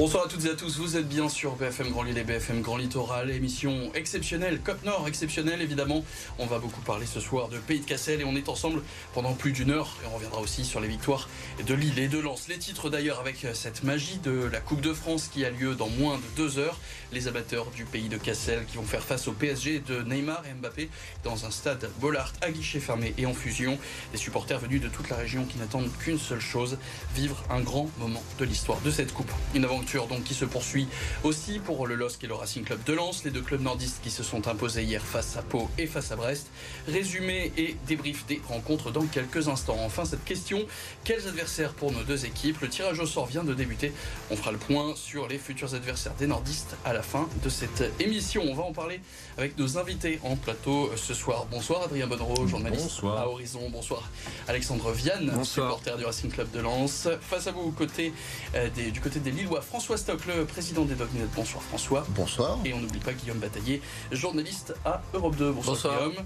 Bonsoir à toutes et à tous, vous êtes bien sur BFM Grand Lille et BFM Grand Littoral, émission exceptionnelle, Côte Nord exceptionnelle évidemment. On va beaucoup parler ce soir de Pays de Cassel et on est ensemble pendant plus d'une heure et on reviendra aussi sur les victoires de Lille et de Lens. Les titres d'ailleurs avec cette magie de la Coupe de France qui a lieu dans moins de deux heures. Les amateurs du Pays de Cassel qui vont faire face au PSG de Neymar et Mbappé dans un stade Bollard à guichet fermé et en fusion. Des supporters venus de toute la région qui n'attendent qu'une seule chose, vivre un grand moment de l'histoire de cette coupe. Une aventure donc qui se poursuit aussi pour le LOSC et le Racing Club de Lens, les deux clubs nordistes qui se sont imposés hier face à Pau et face à Brest. Résumé et débrief des rencontres dans quelques instants. Enfin, cette question, quels adversaires pour nos deux équipes? Le tirage au sort vient de débuter. On fera le point sur les futurs adversaires des nordistes à la fin de cette émission. On va en parler avec nos invités en plateau ce soir. Bonsoir Adrien Bonneau, journaliste à Horizon. Bonsoir Alexandre Vianne, supporter du Racing Club de Lens. Face à vous, côté, euh, des, du côté des Lillois, François Stock, le président des Dognettes. Bonsoir François. Bonsoir. Et on n'oublie pas Guillaume Bataillé, journaliste à Europe 2. Bonsoir, Guillaume.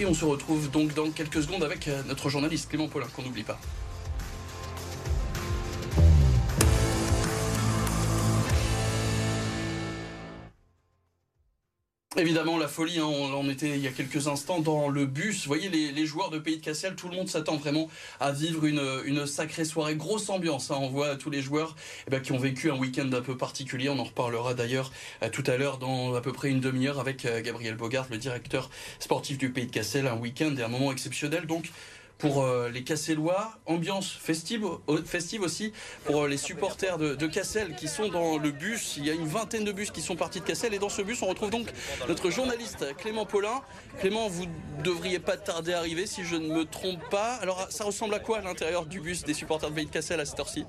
Et on se retrouve donc dans quelques secondes avec euh, notre journaliste Clément Paulin, qu'on n'oublie pas. Évidemment, la folie, hein, on en était il y a quelques instants dans le bus. Vous voyez, les, joueurs de Pays de Cassel, tout le monde s'attend vraiment à vivre une, sacrée soirée. Grosse ambiance, hein. on voit tous les joueurs eh ben, qui ont vécu un week-end un peu particulier. On en reparlera d'ailleurs euh, tout à l'heure dans à peu près une demi-heure avec euh, Gabriel Bogart, le directeur sportif du Pays de Cassel. Un week-end et un moment exceptionnel. Donc, pour euh, les Cassellois, ambiance festive, aussi pour euh, les supporters de, Cassel qui sont dans le bus. Il y a une vingtaine de bus qui sont partis de Cassel et dans ce bus on retrouve donc notre journaliste Clément Paulin. Clément, vous devriez pas tarder à arriver si je ne me trompe pas. Alors ça ressemble à quoi à l'intérieur du bus des supporters de Pays de Cassel à cette heure-ci?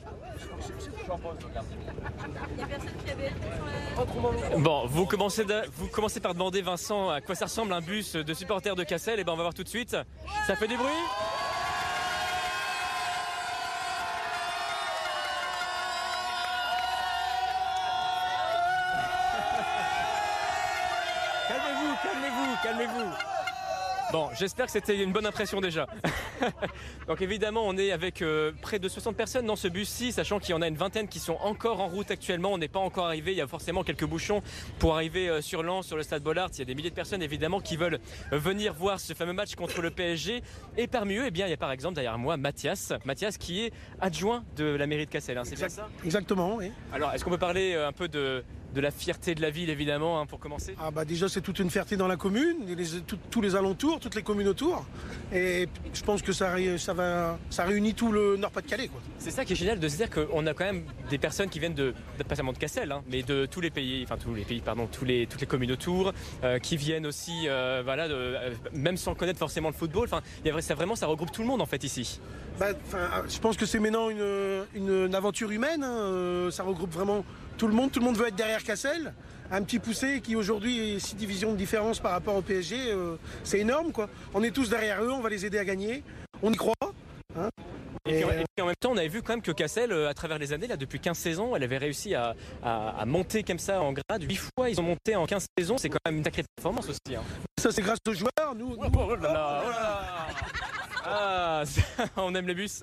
Bon, vous commencez, vous commencez par demander Vincent à quoi ça ressemble un bus de supporters de Cassel. Et eh ben on va voir tout de suite. Ça fait du bruit calmez-vous. Bon, j'espère que c'était une bonne impression déjà. Donc évidemment, on est avec euh, près de 60 personnes dans ce bus-ci, sachant qu'il y en a une vingtaine qui sont encore en route actuellement. On n'est pas encore arrivé. Il y a forcément quelques bouchons pour arriver euh, sur Lens, sur le stade Bollard. Il y a des milliers de personnes évidemment qui veulent euh, venir voir ce fameux match contre le PSG. Et parmi eux, eh bien, il y a par exemple derrière moi Mathias. Mathias qui est adjoint de la mairie de Cassel. Hein, c'est bien ça? Exactement, oui. Alors, est-ce qu'on peut parler un peu de, de la fierté de la ville, évidemment, hein, pour commencer Ah bah déjà, c'est toute une fierté dans la commune, tous les alentours, toutes les communes autour. Et je pense que ça, ça, va, ça réunit tout le Nord-Pas-de-Calais. C'est ça qui est génial de se dire qu'on a quand même des personnes qui viennent de, pas seulement de Cassel, hein, mais de tous les pays, enfin tous les pays, pardon, tous les, toutes les communes autour, euh, qui viennent aussi, euh, voilà, euh, même sans connaître forcément le football. Enfin, ça vraiment, ça regroupe tout le monde en fait ici. Bah, je pense que c'est maintenant une, une, aventure humaine. Hein, ça regroupe vraiment tout le monde, tout le monde veut être derrière Cassel. Un petit poussé qui aujourd'hui est 6 divisions de différence par rapport au PSG, euh, c'est énorme quoi. On est tous derrière eux, on va les aider à gagner. On y croit. Hein. et, puis, en même temps, on avait vu quand même que Cassel, euh, à travers les années, là, depuis 15 saisons, elle avait réussi à, monter comme ça en grade. 8 fois, ils ont monté en 15 saisons. C'est quand même une sacrée performance aussi. Hein. Ça, c'est grâce aux joueurs. Nous, oh, oh ah, on aime les bus.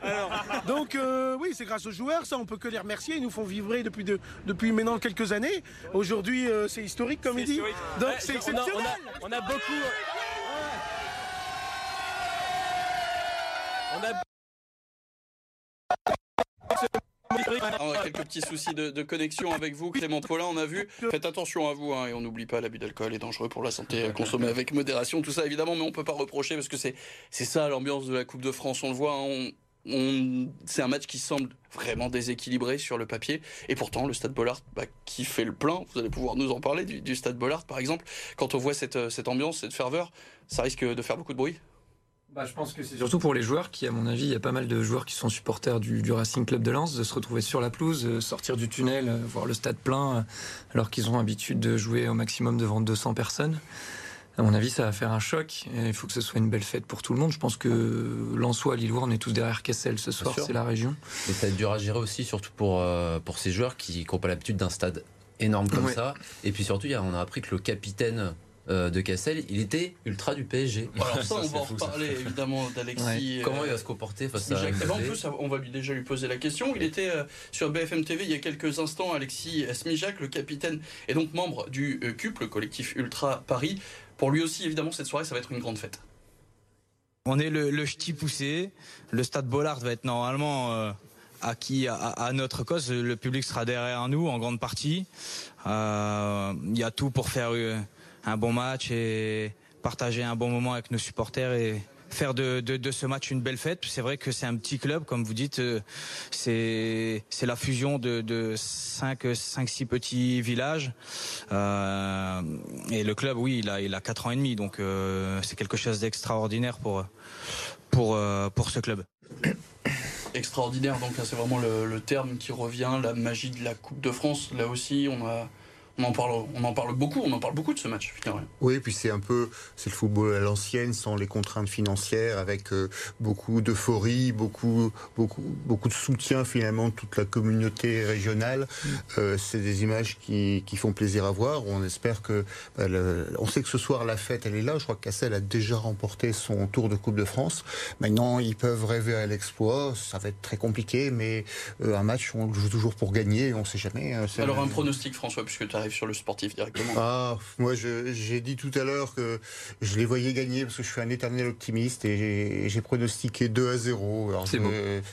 Donc euh, oui, c'est grâce aux joueurs, ça on peut que les remercier. Ils nous font vibrer depuis, depuis maintenant quelques années. Aujourd'hui, euh, c'est historique comme il dit. Donc c'est exceptionnel. On a, beaucoup. On a on a quelques petits soucis de, connexion avec vous, Clément Paulin. On a vu. Faites attention à vous hein, et on n'oublie pas l'abus d'alcool est dangereux pour la santé. Consommer avec modération, tout ça évidemment, mais on peut pas reprocher parce que c'est ça l'ambiance de la Coupe de France. On le voit. Hein, c'est un match qui semble vraiment déséquilibré sur le papier. Et pourtant, le Stade Bollard, bah, qui fait le plein, vous allez pouvoir nous en parler, du, Stade Bollard par exemple, quand on voit cette, cette ambiance, cette ferveur, ça risque de faire beaucoup de bruit. Bah, je pense que c'est surtout pour les joueurs qui, à mon avis, il y a pas mal de joueurs qui sont supporters du, Racing Club de Lens, de se retrouver sur la pelouse, euh, sortir du tunnel, euh, voir le stade plein, euh, alors qu'ils ont l'habitude de jouer au maximum devant 200 personnes. À mon avis, ça va faire un choc. Et il faut que ce soit une belle fête pour tout le monde. Je pense que Lensois, Lillois, on est tous derrière Kessel ce soir, c'est la région. Et ça va être dur à gérer aussi, surtout pour, pour ces joueurs qui n'ont pas l'habitude d'un stade énorme comme ça. Et puis surtout, on a appris que le capitaine euh, de Cassel, il était ultra du PSG. Alors ça, on va en reparler évidemment d'Alexis. Comment il va se comporter face à ben, En plus, on va lui déjà lui poser la question. Il était sur BFM TV il y a quelques instants, Alexis Smijac, le capitaine et donc membre du CUP, le collectif Ultra Paris. Pour lui aussi, évidemment, cette soirée, ça va être une grande fête. On est le, le ch'ti poussé. Le stade Bollard va être normalement euh, acquis à, notre cause. Le public sera derrière nous en grande partie. Euh, il y a tout pour faire euh, un bon match et partager un bon moment avec nos supporters et, faire de, ce match une belle fête. C'est vrai que c'est un petit club, comme vous dites, euh, c'est la fusion de, de 5 cinq, six petits villages. Euh, et le club, oui, il a il quatre ans et demi, donc euh, c'est quelque chose d'extraordinaire pour pour pour ce club. Extraordinaire, donc c'est vraiment le, le terme qui revient, la magie de la Coupe de France. Là aussi, on a on en parle, on en parle beaucoup, on en parle beaucoup de ce match. Finalement. Oui, puis c'est un peu, c'est le football à l'ancienne, sans les contraintes financières, avec euh, beaucoup d'euphorie, beaucoup, beaucoup, beaucoup de soutien finalement de toute la communauté régionale. Euh, c'est des images qui, qui, font plaisir à voir. On espère que, bah, on sait que ce soir la fête, elle est là. Je crois que Cassel a déjà remporté son tour de Coupe de France. Maintenant, ils peuvent rêver à l'exploit. Ça va être très compliqué, mais euh, un match, on joue toujours pour gagner. On ne sait jamais. Hein, Alors un pronostic, François, puisque tu arrives sur le sportif directement. Ah, moi j'ai dit tout à l'heure que je les voyais gagner parce que je suis un éternel optimiste et j'ai pronostiqué 2 à 0.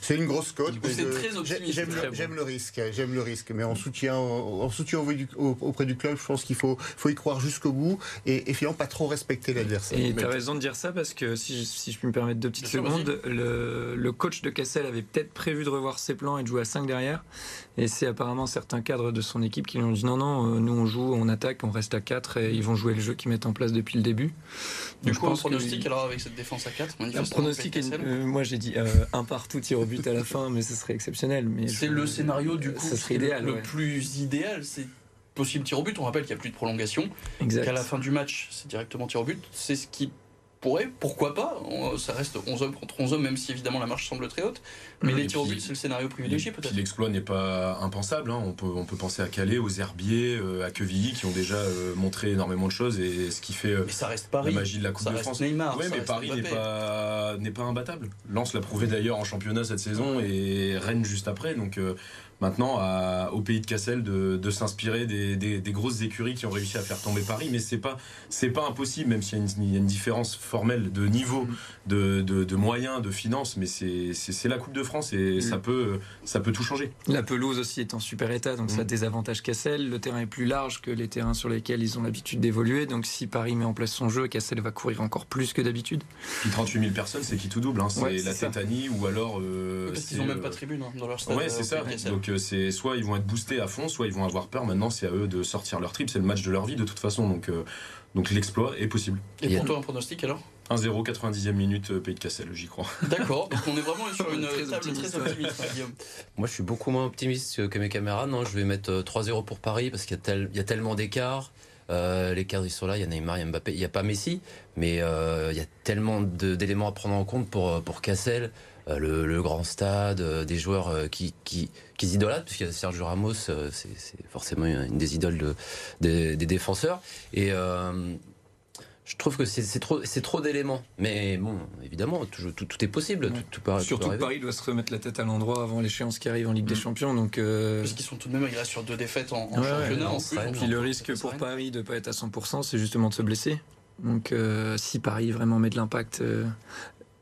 C'est une grosse cote. J'aime le, risque, j'aime le risque, mais en soutien, en soutien auprès du club, je pense qu'il faut, faut y croire jusqu'au bout et, et, finalement pas trop respecter l'adversaire. Et tu as raison de dire ça parce que si je, si je puis me permettre deux petites secondes, le, le, coach de Cassel avait peut-être prévu de revoir ses plans et de jouer à 5 derrière. Et c'est apparemment certains cadres de son équipe qui lui ont dit non, non, nous on joue, on attaque, on reste à 4 et ils vont jouer le jeu qu'ils mettent en place depuis le début. Du coup, un pronostic alors avec cette défense à 4 Un pronostic, euh, moi j'ai dit euh, un partout, tir au but à la fin, mais ce serait exceptionnel. Mais c'est le scénario du coup serait idéal, le, plus idéal, c'est possible tir au but. On rappelle qu'il n'y a plus de prolongation, qu'à la fin du match, c'est directement tir au but. C'est ce qui pourrait, pourquoi pas, ça reste 11 hommes contre 11 hommes, même si évidemment la marche semble très haute. Mais les tirs au but, c'est le scénario privilégié peut-être. L'exploit n'est pas impensable. Hein. On, peut, on peut penser à Calais, aux Herbiers, euh, à Quevilly, qui ont déjà euh, montré énormément de choses. Et ce qui fait euh, ça reste Paris. la magie de la Coupe de France. Neymar, mais Paris n'est pas, pas imbattable. Lens l'a prouvé d'ailleurs en championnat cette saison et Rennes juste après. Donc maintenant à, au pays de Cassel de, de s'inspirer des, des, des, grosses écuries qui ont réussi à faire tomber Paris. Mais c'est pas c'est pas impossible, même s'il y, y, a une différence formelle de niveau, mm. de, de, de moyens, de finances. Mais c'est la Coupe de France et mm. ça peut ça peut tout changer. La pelouse aussi est en super état, donc ça mm. désavantage Cassel. Le terrain est plus large que les terrains sur lesquels ils ont l'habitude d'évoluer. Donc si Paris met en place son jeu, Cassel va courir encore plus que d'habitude. Puis 38 000 personnes, c'est qui tout double. Hein. C'est la Tétanie ou alors. Euh, Parce qu'ils n'ont même pas de tribune hein, dans leur stade. Ouais, c'est ça. Donc c'est soit ils vont être boostés à fond, soit ils vont avoir peur. Maintenant, c'est à eux de sortir leur trip. C'est le match de leur vie de toute façon. Donc, euh, donc l'exploit est possible. Et pour toi, un pronostic alors? 1-0, 90e minute, euh, Pays de Cassel, j'y crois. D'accord, donc on est vraiment sur une très table optimiste, très optimiste, hein, Moi, je suis beaucoup moins optimiste que mes camarades. Non, je vais mettre 3-0 pour Paris parce qu'il y, tel, y, a tellement d'écarts. Euh, les cadres ils sont là, il y a Neymar, il y a Mbappé, il n'y a pas Messi, mais il y a tellement d'éléments à prendre en compte pour, pour Cassel. Euh, le, grand stade, euh, des joueurs euh, qui, qui, qui idolâtrent, a Sergio Ramos, c'est forcément une des idoles des, défenseurs. Et je trouve que c'est trop, trop d'éléments. Mais bon, évidemment, tout, tout, est possible. Tout, Surtout que Paris doit se remettre la tête à l'endroit avant l'échéance qui arrive en Ligue des mm. Champions. Donc, Parce qu'ils sont tout de même, ils sur deux défaites en, championnat. en puis le risque pour Paris de ne pas être à 100%, c'est justement de se blesser. Donc si Paris vraiment met de l'impact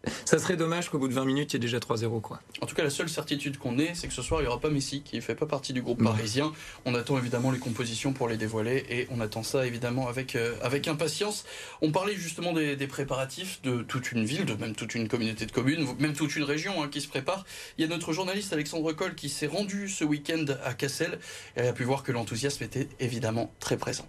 ça serait dommage qu'au bout de 20 minutes, il y ait déjà 3-0. Quoi. En tout cas, la seule certitude qu'on ait, c'est que ce soir, il n'y aura pas Messi, qui ne fait pas partie du groupe parisien. On attend évidemment les compositions pour les dévoiler et on attend ça évidemment avec, euh, avec impatience. On parlait justement des, préparatifs de toute une ville, de même toute une communauté de communes, même toute une région hein, qui se prépare. Il y a notre journaliste Alexandre Coll qui s'est rendu ce week-end à Cassel et elle a pu voir que l'enthousiasme était évidemment très présent.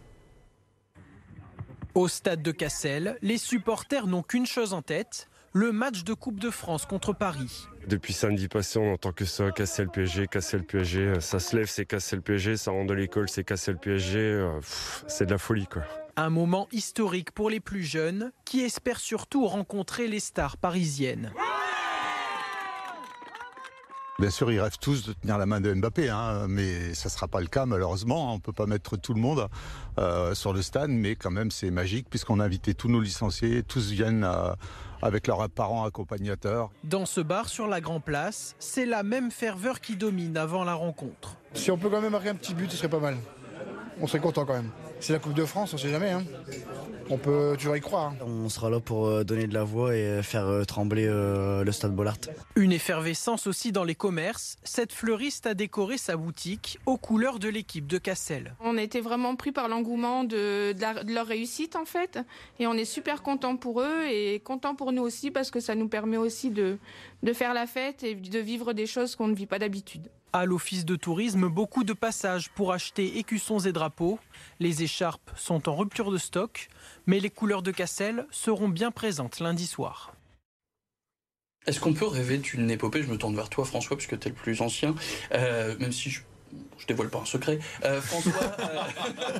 Au stade de Cassel, les supporters n'ont qu'une chose en tête le match de Coupe de France contre Paris. Depuis samedi passé, on entend que ça, casser le PSG, casser le PSG. Ça se lève, c'est casser le PSG. Ça rentre de l'école, c'est casser le PSG. Euh, c'est de la folie, quoi. Un moment historique pour les plus jeunes qui espèrent surtout rencontrer les stars parisiennes. Bien sûr, ils rêvent tous de tenir la main de Mbappé, hein, mais ça ne sera pas le cas malheureusement. On ne peut pas mettre tout le monde euh, sur le stade, mais quand même c'est magique puisqu'on a invité tous nos licenciés, tous viennent euh, avec leurs parents accompagnateurs. Dans ce bar sur la Grand Place, c'est la même ferveur qui domine avant la rencontre. Si on peut quand même marquer un petit but, ce serait pas mal. On serait content quand même. C'est la Coupe de France, on sait jamais. Hein. On peut toujours y croire. hein. On sera là pour euh, donner de la voix et faire euh, trembler euh, le stade Bollard. Une effervescence aussi dans les commerces. Cette fleuriste a décoré sa boutique aux couleurs de l'équipe de Cassel. On a été vraiment pris par l'engouement de, de la- de leur réussite en fait. Et on est super content pour eux et content pour nous aussi parce que ça nous permet aussi de, de faire la fête et de vivre des choses qu'on ne vit pas d'habitude. À l'office de tourisme, beaucoup de passages pour acheter écussons et drapeaux. Les écharpes sont en rupture de stock, mais les couleurs de Cassel seront bien présentes lundi soir. Est-ce qu'on peut rêver d'une épopée? Je me tourne vers toi, François, puisque tu es le plus ancien, euh, même si je, je dévoile pas un secret. Euh, François, euh,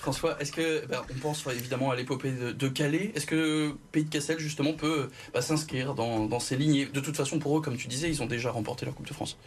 François, est-ce que ben, on pense évidemment à l'épopée de, Calais Est-ce que Pays de Cassel justement peut bah, s'inscrire dans, dans ces lignes De toute façon, pour eux, comme tu disais, ils ont déjà remporté la Coupe de France.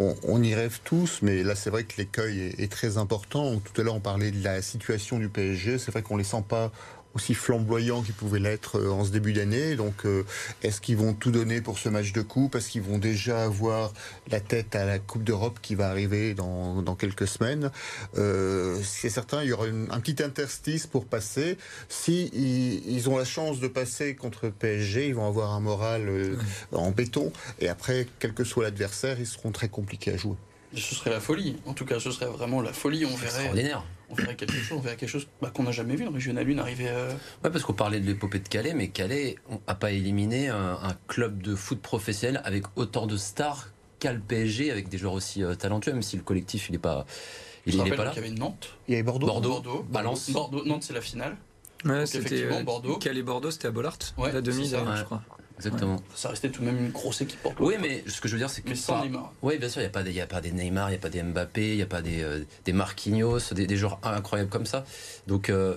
On, y rêve tous, mais là c'est vrai que l'écueil est, est très important. Tout à l'heure on parlait de la situation du PSG, c'est vrai qu'on les sent pas aussi flamboyants qu'ils pouvaient l'être euh, en ce début d'année. Donc euh, est-ce qu'ils vont tout donner pour ce match de coupe? Est-ce qu'ils vont déjà avoir la tête à la Coupe d'Europe qui va arriver dans, dans quelques semaines? Euh, C'est certain, il y aura une- un petit interstice pour passer. Si ils, ils ont la chance de passer contre PSG, ils vont avoir un moral euh, en béton. Et après, quel que soit l'adversaire, ils seront très compliqués à jouer. Ce serait la folie. En tout cas, ce serait vraiment la folie. On verrait, Extraordinaire. On verrait quelque chose, on verrait quelque chose bah, qu'on n'a jamais vu. Le Régional 1 arriver. euh, Ouais, parce qu'on parlait de l'épopée de Calais, mais Calais n'a pas éliminé un, un club de foot professionnel avec autant de stars qu'à le PSG, avec des joueurs aussi euh, talentueux, même si le collectif il n'est pas, il, Je il est pas là. qu'il y avait Nantes. Il y avait Bordeaux. Bordeaux, Bordeaux, Valence. Bordeaux, Nantes, c'est la finale. Ouais, c'était effectivement, euh, Bordeaux. Calais-Bordeaux, c'était à Bollard, Ouais, la demi je crois. Exactement. Ça restait tout de même une grosse équipe. Oui, mais ce que je veux dire, c'est que. Mais sans pas- Neymar. Oui, bien sûr, il n'y a, pas des- il y a pas des Neymar, il n'y a pas des Mbappé, il n'y a pas des, euh, des Marquinhos, des, des joueurs incroyables comme ça. Donc, euh,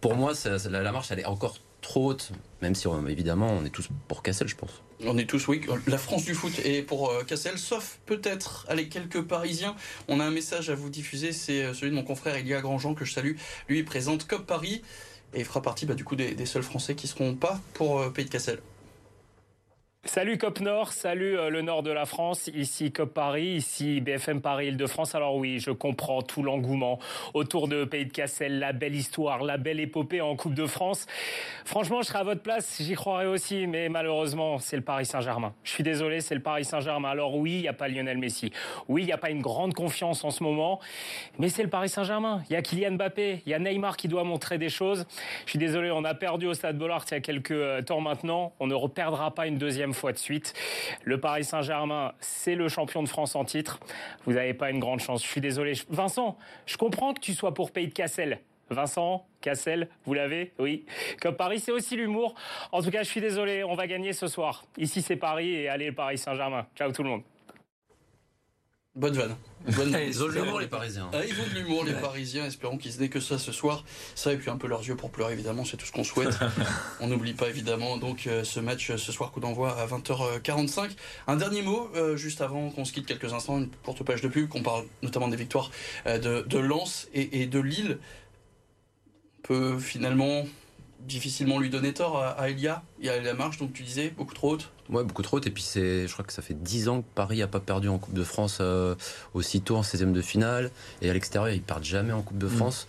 pour moi, ça- ça- la, la marche, elle est encore trop haute, même si, euh, évidemment, on est tous pour Cassel, je pense. On est tous, oui, la France du foot est pour euh, Cassel, sauf peut-être allez, quelques Parisiens. On a un message à vous diffuser, c'est celui de mon confrère Elia Grandjean que je salue. Lui, il présente COP Paris et il fera partie bah, du coup des, des seuls Français qui seront pas pour Pays de Cassel. Salut COP Nord, salut euh, le nord de la France, ici COP Paris, ici BFM Paris Île-de-France. Alors oui, je comprends tout l'engouement autour de Pays de Cassel, la belle histoire, la belle épopée en Coupe de France. Franchement, je serais à votre place, j'y croirais aussi, mais malheureusement, c'est le Paris Saint-Germain. Je suis désolé, c'est le Paris Saint-Germain. Alors oui, il n'y a pas Lionel Messi. Oui, il n'y a pas une grande confiance en ce moment, mais c'est le Paris Saint-Germain. Il y a Kylian Mbappé, il y a Neymar qui doit montrer des choses. Je suis désolé, on a perdu au Stade Bollard il y a quelques euh, temps maintenant. On ne reperdra pas une deuxième fois de suite. Le Paris Saint-Germain, c'est le champion de France en titre. Vous n'avez pas une grande chance. Je suis désolé. Vincent, je comprends que tu sois pour Pays de Cassel. Vincent, Cassel, vous l'avez? Oui. Comme Paris, c'est aussi l'humour. En tout cas, je suis désolé, on va gagner ce soir. Ici, c'est Paris et allez, le Paris Saint-Germain. Ciao tout le monde. Bonne vanne. Bonne vanne. Ils ont de l'humour, les Parisiens. Ah, ils ont de l'humour, les Parisiens. Espérons qu'ils se dé que ça ce soir. Ça, et puis un peu leurs yeux pour pleurer, évidemment. C'est tout ce qu'on souhaite. On n'oublie pas, évidemment, donc euh, ce match euh, ce soir, coup d'envoi à 20h45. Un dernier mot, euh, juste avant qu'on se quitte quelques instants, une courte page de pub, qu'on parle notamment des victoires euh, de, de Lens et, et de Lille. On peut finalement difficilement lui donner tort à, à Elia. Il y a la marche, donc tu disais, beaucoup trop haute. Ouais, beaucoup trop haute. Et puis, c'est, je crois que ça fait 10 ans que Paris n'a pas perdu en Coupe de France euh, aussitôt en 16e de finale. Et à l'extérieur, ils partent jamais en Coupe de France.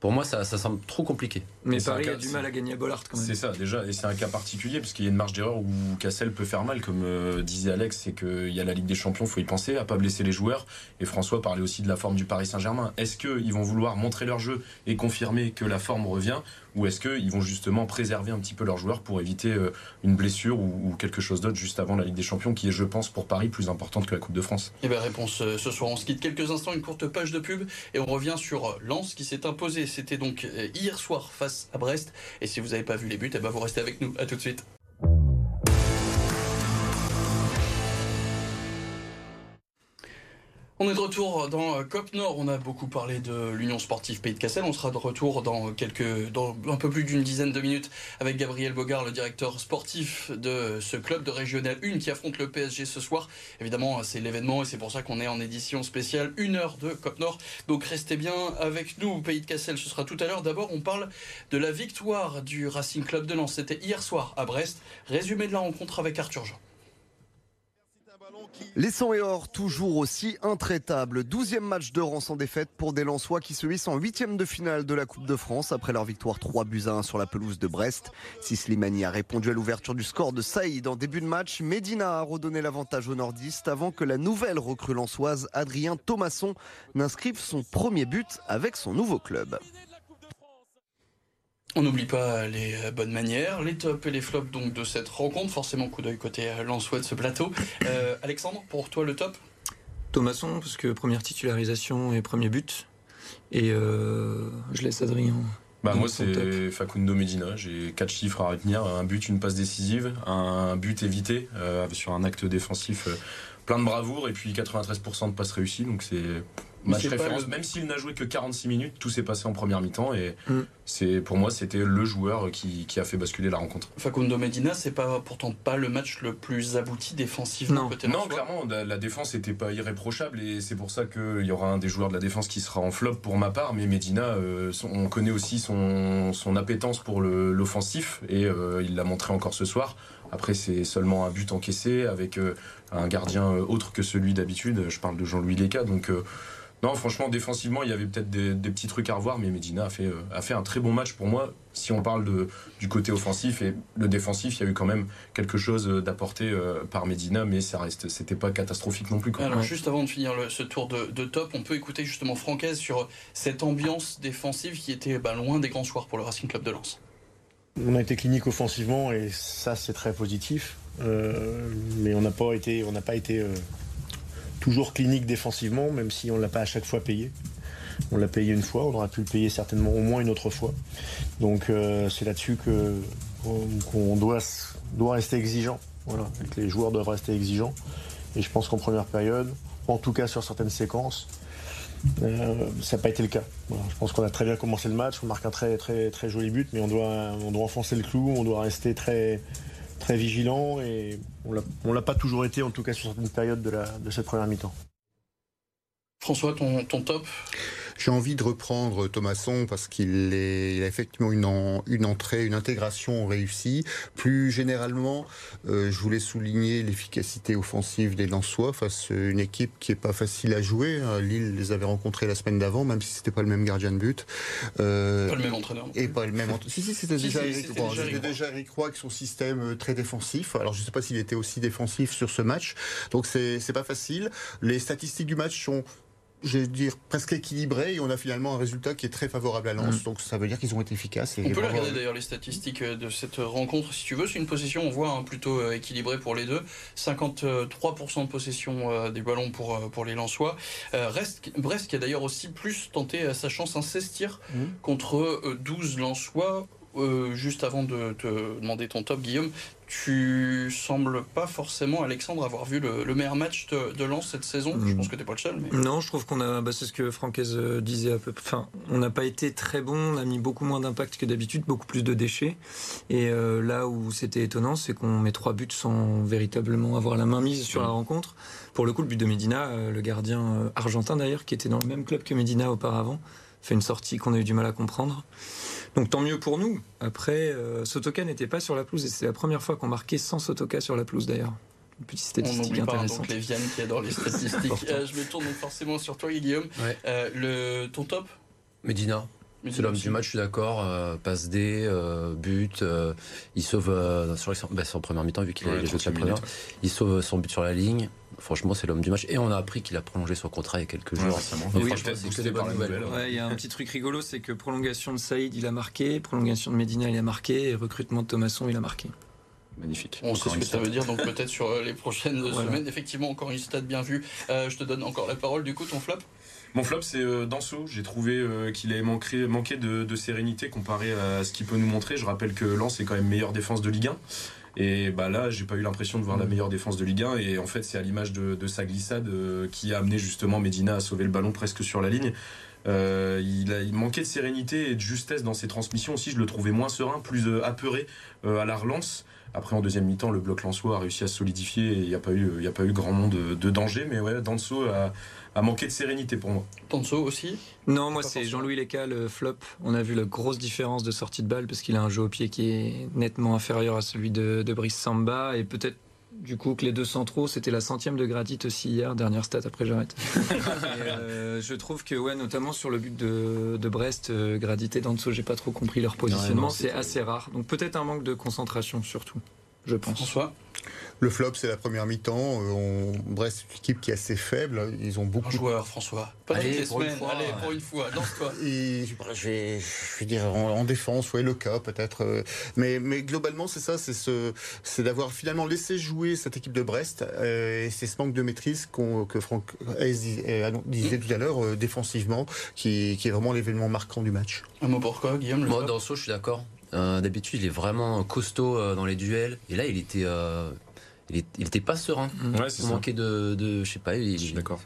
Pour moi, ça, ça semble trop compliqué. Mais un Paris cas- a du mal à gagner à Bollard quand même. C'est ça, déjà, et c'est un cas particulier, parce qu'il y a une marge d'erreur où Cassel peut faire mal, comme euh, disait Alex, c'est qu'il y a la Ligue des Champions, faut y penser, à pas blesser les joueurs. Et François parlait aussi de la forme du Paris Saint-Germain. Est-ce qu'ils vont vouloir montrer leur jeu et confirmer que la forme revient, ou est-ce qu'ils vont justement préserver un petit peu leurs joueurs pour éviter euh, une blessure ou, quelque chose d'autre juste avant la Ligue des Champions, qui est, je pense, pour Paris plus importante que la Coupe de France? Et bien réponse euh, ce soir. On se quitte quelques instants, une courte page de pub et on revient sur euh, Lens qui s'est imposé. C'était donc hier soir face à Brest. Et si vous n'avez pas vu les buts, et ben vous restez avec nous. À tout de suite. On est de retour dans euh, COP Nord. On a beaucoup parlé de l'Union sportive Pays de Cassel. On sera de retour dans quelques, dans un peu plus d'une dizaine de minutes avec Gabriel Bogard, le directeur sportif de ce club de Régional 1 qui affronte le PSG ce soir. Évidemment, c'est l'événement et c'est pour ça qu'on est en édition spéciale, une heure de COP Nord. Donc restez bien avec nous. Pays de Cassel, ce sera tout à l'heure. D'abord, on parle de la victoire du Racing Club de Lens. C'était hier soir à Brest. Résumé de la rencontre avec Arthur Jean. Les sons et or, toujours aussi intraitables. Douzième match de rang sans défaite pour des Lensois qui se hissent en huitième de finale de la Coupe de France après leur victoire 3 buts à 1 sur la pelouse de Brest. Si Slimani a répondu à l'ouverture du score de Saïd en début de match, Medina a redonné l'avantage aux nordistes avant que la nouvelle recrue lensoise Adrien Thomasson n'inscrive son premier but avec son nouveau club. On n'oublie pas les euh, bonnes manières, les tops et les flops donc de cette rencontre. Forcément, coup d'œil côté euh, Lensois de ce plateau. Euh, Alexandre, pour toi le top? Thomasson, parce que première titularisation et premier but. Et euh, je laisse Adrien. Bah moi c'est Facundo Medina, j'ai quatre chiffres à retenir, un but, une passe décisive, un but évité euh, sur un acte défensif plein de bravoure et puis 93% de passes réussies donc c'est match référence. Le... Même s'il n'a joué que 46 minutes, tout s'est passé en première mi-temps et mm. C'est pour moi c'était le joueur qui, qui, a fait basculer la rencontre. Facundo Medina, c'est pas pourtant pas le match le plus abouti défensivement. Non, non clairement la, la défense n'était pas irréprochable et c'est pour ça qu'il y aura un des joueurs de la défense qui sera en flop pour ma part. Mais Medina, euh, son, on connaît aussi son, son appétence pour l'offensif et euh, il l'a montré encore ce soir. Après, c'est seulement un but encaissé avec euh, un gardien autre que celui d'habitude. Je parle de Jean-Louis Leca. Donc, euh, non, franchement, défensivement, il y avait peut-être des, des, petits trucs à revoir, mais Medina a fait, euh, a fait un très bon match pour moi. Si on parle de, du côté offensif et le défensif, il y a eu quand même quelque chose d'apporté euh, par Medina, mais ça reste, c'était pas catastrophique non plus. Quoi. Alors, juste avant de finir le, ce tour de, de, top, on peut écouter justement Francaise sur cette ambiance défensive qui était bah, loin des grands soirs pour le Racing Club de Lens. On a été clinique offensivement et ça c'est très positif, euh, mais on n'a pas été, on n'a pas été euh, toujours clinique défensivement, même si on l'a pas à chaque fois payé. On l'a payé une fois, on aurait pu le payer certainement au moins une autre fois. Donc euh, c'est là-dessus que qu'on doit rester exigeant. Voilà, que les joueurs doivent rester exigeants. Et je pense qu'en première période, en tout cas sur certaines séquences, euh, ça n'a pas été le cas. Je pense qu'on a très bien commencé le match, on marque un très très très joli but, mais on doit on doit enfoncer le clou, on doit rester très très vigilant et on l'a pas toujours été en tout cas sur certaines périodes de, cette première mi-temps. François, ton top? J'ai envie de reprendre Thomasson parce qu'il il a effectivement une, en, une entrée, une intégration réussie. Plus généralement, euh, je voulais souligner l'efficacité offensive des Lensois face à une équipe qui est pas facile à jouer. Lille les avait rencontrés la semaine d'avant, même si c'était pas le même gardien de but. Euh, pas le même entraîneur. Et pas le même entraîneur. Si, si, c'était si, déjà, Eric Roy. C'était déjà Eric Roy avec son système euh, très défensif. Alors je sais pas s'il était aussi défensif sur ce match. Donc c'est pas facile. Les statistiques du match sont je vais dire, presque équilibré et on a finalement un résultat qui est très favorable à Lens. Mmh. Donc ça veut dire qu'ils ont été efficaces. Et on peut regarder d'ailleurs les statistiques de cette rencontre si tu veux. C'est une possession, on voit, hein, plutôt équilibrée pour les deux. 53% de possession euh, des ballons pour, euh, pour les Lensois. Euh, reste, Brest qui a d'ailleurs aussi plus tenté sa chance, un 16 tirs mmh. contre 12 Lensois. Euh, juste avant de te demander ton top, Guillaume, tu sembles pas forcément, Alexandre, avoir vu le, le meilleur match de, de Lens cette saison. Mmh. Je pense que t'es pas le seul. Mais... Non, je trouve qu'on a, bah, c'est ce que Francaise disait un peu. Enfin, on n'a pas été très bon. On a mis beaucoup moins d'impact que d'habitude, beaucoup plus de déchets. Et euh, là où c'était étonnant, c'est qu'on met trois buts sans véritablement avoir la main mise sur mmh. la rencontre. Pour le coup, le but de Medina, euh, le gardien argentin d'ailleurs, qui était dans le même club que Medina auparavant, fait une sortie qu'on a eu du mal à comprendre. Donc tant mieux pour nous. Après, euh, Sotoka n'était pas sur la pelouse et c'est la première fois qu'on marquait sans Sotoka sur la pelouse d'ailleurs. Une petite statistique On intéressante. donc les Vianne qui adorent les statistiques. euh, je me tourne donc forcément sur toi, Guillaume. Ouais. Euh, le, ton top? Medina. C'est l'homme du match, je suis d'accord. Euh, passe D, euh, but. Euh, il sauve euh, sur, bah, sur première mi-temps, vu qu'il ouais, a joué la première. Il sauve son but sur la ligne. Franchement, c'est l'homme du match. Et on a appris qu'il a prolongé son contrat il y a quelques jours. Ouais, oui, c'est que des bonnes nouvelles. Ouais, il y a un petit truc rigolo, c'est que prolongation de Saïd, il a marqué. Prolongation de Medina, il a marqué. Et recrutement de Thomasson, il a marqué. Magnifique. On encore sait ce que ça veut dire, donc peut-être sur les prochaines voilà. semaines. Effectivement, encore une stat bien vue. Euh, je te donne encore la parole. Du coup, ton flop? Mon flop, c'est euh, Danso. J'ai trouvé euh, qu'il avait manqué, manqué de, de, sérénité comparé à ce qu'il peut nous montrer. Je rappelle que Lens est quand même meilleure défense de Ligue 1. Et bah là, j'ai pas eu l'impression de voir la meilleure défense de Ligue 1. Et en fait, c'est à l'image de, de sa glissade euh, qui a amené justement Medina à sauver le ballon presque sur la ligne. Euh, il, a, il manquait de sérénité et de justesse dans ses transmissions aussi. Je le trouvais moins serein, plus euh, apeuré euh, à la relance. Après, en deuxième mi-temps, le bloc Lensois a réussi à solidifier et il n'y a, pas eu- y a pas eu grand monde de, de danger. Mais ouais, Danso a, a manqué de sérénité pour moi. Danso aussi Non, moi c'est Jean-Louis Leca, le flop. On a vu la grosse différence de sortie de balle parce qu'il a un jeu au pied qui est nettement inférieur à celui de, de Brice Samba et peut-être du coup que les deux centraux, c'était la centième de Gradit aussi hier, dernière stat après j'arrête. Euh, je trouve que ouais, notamment sur le but de, de Brest, euh, Gradit et Danso, j'ai pas trop compris leur positionnement, c'est assez rare. Donc peut-être un manque de concentration surtout, je pense. François Le flop, c'est la première mi-temps. Euh, on... Brest, c'est une équipe qui est assez faible. Ils ont beaucoup Un joueur, François. Pas Allez, toutes les pour une semaines. fois. Allez, pour une fois, lance-toi. Et je vais, je vais dire en, en défense, ouais, le cas peut-être. euh, Mais, mais globalement, c'est ça, c'est ce, c'est d'avoir finalement laissé jouer cette équipe de Brest. euh, et c'est ce manque de maîtrise que Franck Hayes euh, annon- disait tout à l'heure euh, défensivement, qui, qui est vraiment l'événement marquant du match. Un mot pour quoi, Guillaume le Moi, flop Danso, je suis d'accord. Euh, D'habitude, il est vraiment costaud euh, dans les duels. Et là, il était. Il, est- il était pas serein. Ouais, il manquait de, de- je sais pas. Il,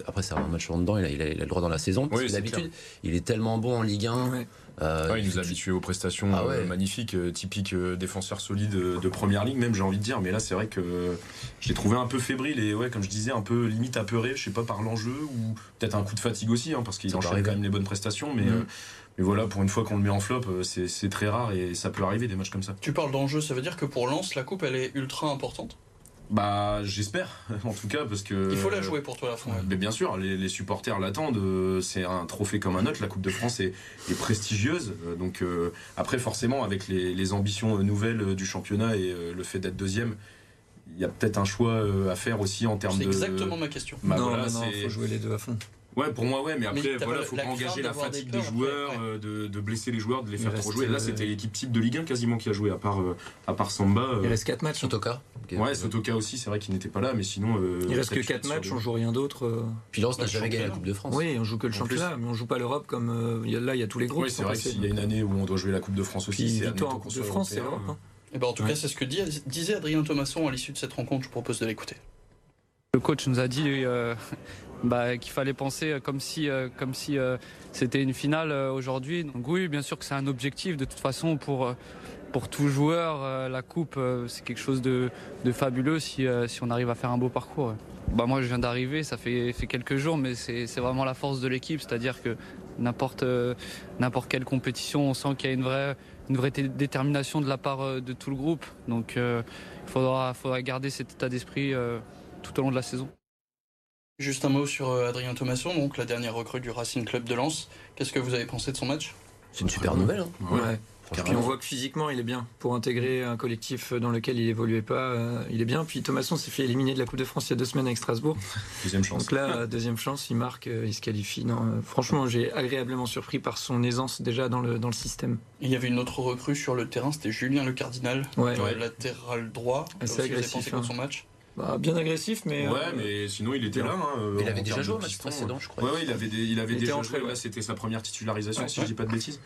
Après, c'est un match en dedans. Il a, il a- il a le droit dans la saison. Parce Oui, que c'est d'habitude, il est tellement bon en Ligue 1. euh, Ouais, il nous a habitués aux prestations Ah ouais. euh, magnifiques, euh, typiques défenseurs solides de première ligne, même j'ai envie de dire. Mais là, c'est vrai que je l'ai trouvé un peu fébrile et ouais, comme je disais, un peu limite apeuré. Je sais pas par l'enjeu ou peut-être un coup de fatigue aussi, hein, parce qu'il enchaîne quand même les bonnes prestations. Mais, euh, mais voilà, pour une fois qu'on le met en flop, c'est c'est très rare et ça peut arriver des matchs comme ça. Tu parles d'enjeu, ça veut dire que pour Lens, la coupe, elle est ultra importante? Bah, j'espère, en tout cas, parce que. Il faut la jouer pour toi, la fin. Mais bien sûr, les, les supporters l'attendent. euh, C'est un trophée comme un autre. La Coupe de France est, est prestigieuse. Euh, Donc euh, après, forcément, avec les, les ambitions nouvelles du championnat et le fait d'être deuxième, il y a peut-être un choix à faire aussi en termes C'est de. exactement ma question. Bah non, voilà, non, non, c'est- faut jouer les deux à fond. Ouais, pour moi, ouais, mais Mais après, t'as voilà, faut pas engager la fatigue des joueurs, après, euh, de, de blesser les joueurs, de les faire trop jouer. Là, euh, c'était l'équipe type de Ligue 1 quasiment qui a joué, à part, euh, à part Samba. euh. Il reste 4 matchs. Sotoka. Ouais, Sotoka aussi, c'est vrai qu'il n'était pas là, mais sinon. euh, Il reste que peut-être 4 sur matchs, on joue rien d'autre. Puis Lens n'a jamais gagné la. Coupe de France. Oui, on joue que le championnat, mais on joue pas l'Europe comme il y a- là il y a tous les groupes. Oui, c'est vrai qu'il y a une année où on doit jouer la Coupe de France aussi. Victoire en Coupe de France, c'est l'Europe. Et ben, en tout Ouais. cas, c'est ce que disait Adrien Thomasson à l'issue de cette rencontre. Je vous propose de l'écouter. Le coach nous a dit euh, bah, qu'il fallait penser euh, comme si, euh, comme si euh, c'était une finale aujourd'hui. Donc oui, bien sûr que c'est un objectif de toute façon pour, pour tout joueur. la coupe, c'est quelque chose de, de fabuleux si, si on arrive à faire un beau parcours. Bah, moi, je viens d'arriver, ça fait, fait quelques jours, mais c'est vraiment la force de l'équipe. C'est-à-dire que n'importe n'importe quelle compétition, on sent qu'il y a une vraie, une vraie dé- détermination de la part de tout le groupe. Donc il faudra, faudra garder cet état d'esprit tout au long de la saison. Juste un mot sur euh, Adrien Thomasson, donc la dernière recrue du Racing Club de Lens. Qu'est-ce que vous avez pensé de son match? C'est une super nouvelle. hein. Ouais. Franchement. Puis on voit que physiquement il est bien. Pour intégrer un collectif dans lequel il évoluait pas, euh, il est bien. Puis Thomasson s'est fait éliminer de la Coupe de France il y a deux semaines avec Strasbourg. Deuxième chance. Donc là, euh, deuxième chance, il marque, euh, il se qualifie. Non, euh, franchement, j'ai agréablement surpris par son aisance déjà dans le, dans le système. Il y avait une autre recrue sur le terrain, c'était Julien Le Cardinal, Ouais. Ouais. latéral droit. Assez avez agressif, pensé hein. son match? Bah, bien agressif, mais. Ouais, euh, mais sinon il était là. hein, euh, Il avait déjà joué au match précédent, je crois. Ouais, ouais, il avait, des- il avait Il déjà joué. Là, c'était sa première titularisation, Ouais, si ouais. je dis pas de bêtises.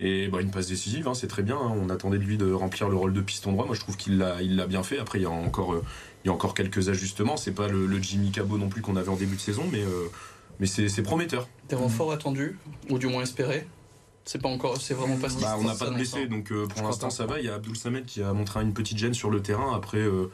Et bah, une passe décisive, hein, c'est très bien. hein. On attendait de lui de remplir le rôle de piston droit. Moi, je trouve qu'il l'a, il l'a bien fait. Après, il y a encore, euh, il y a encore quelques ajustements. C'est pas le, le Jimmy Cabot non plus qu'on avait en début de saison, mais, euh, mais c'est, c'est prometteur. Des renforts attendus, ou du moins espérés C'est pas encore, c'est vraiment pas Bah, on n'a pas de Vincent. donc euh, pour l'instant ça va. Il y a Abdul Samed qui a montré une petite gêne sur le terrain. Après, euh,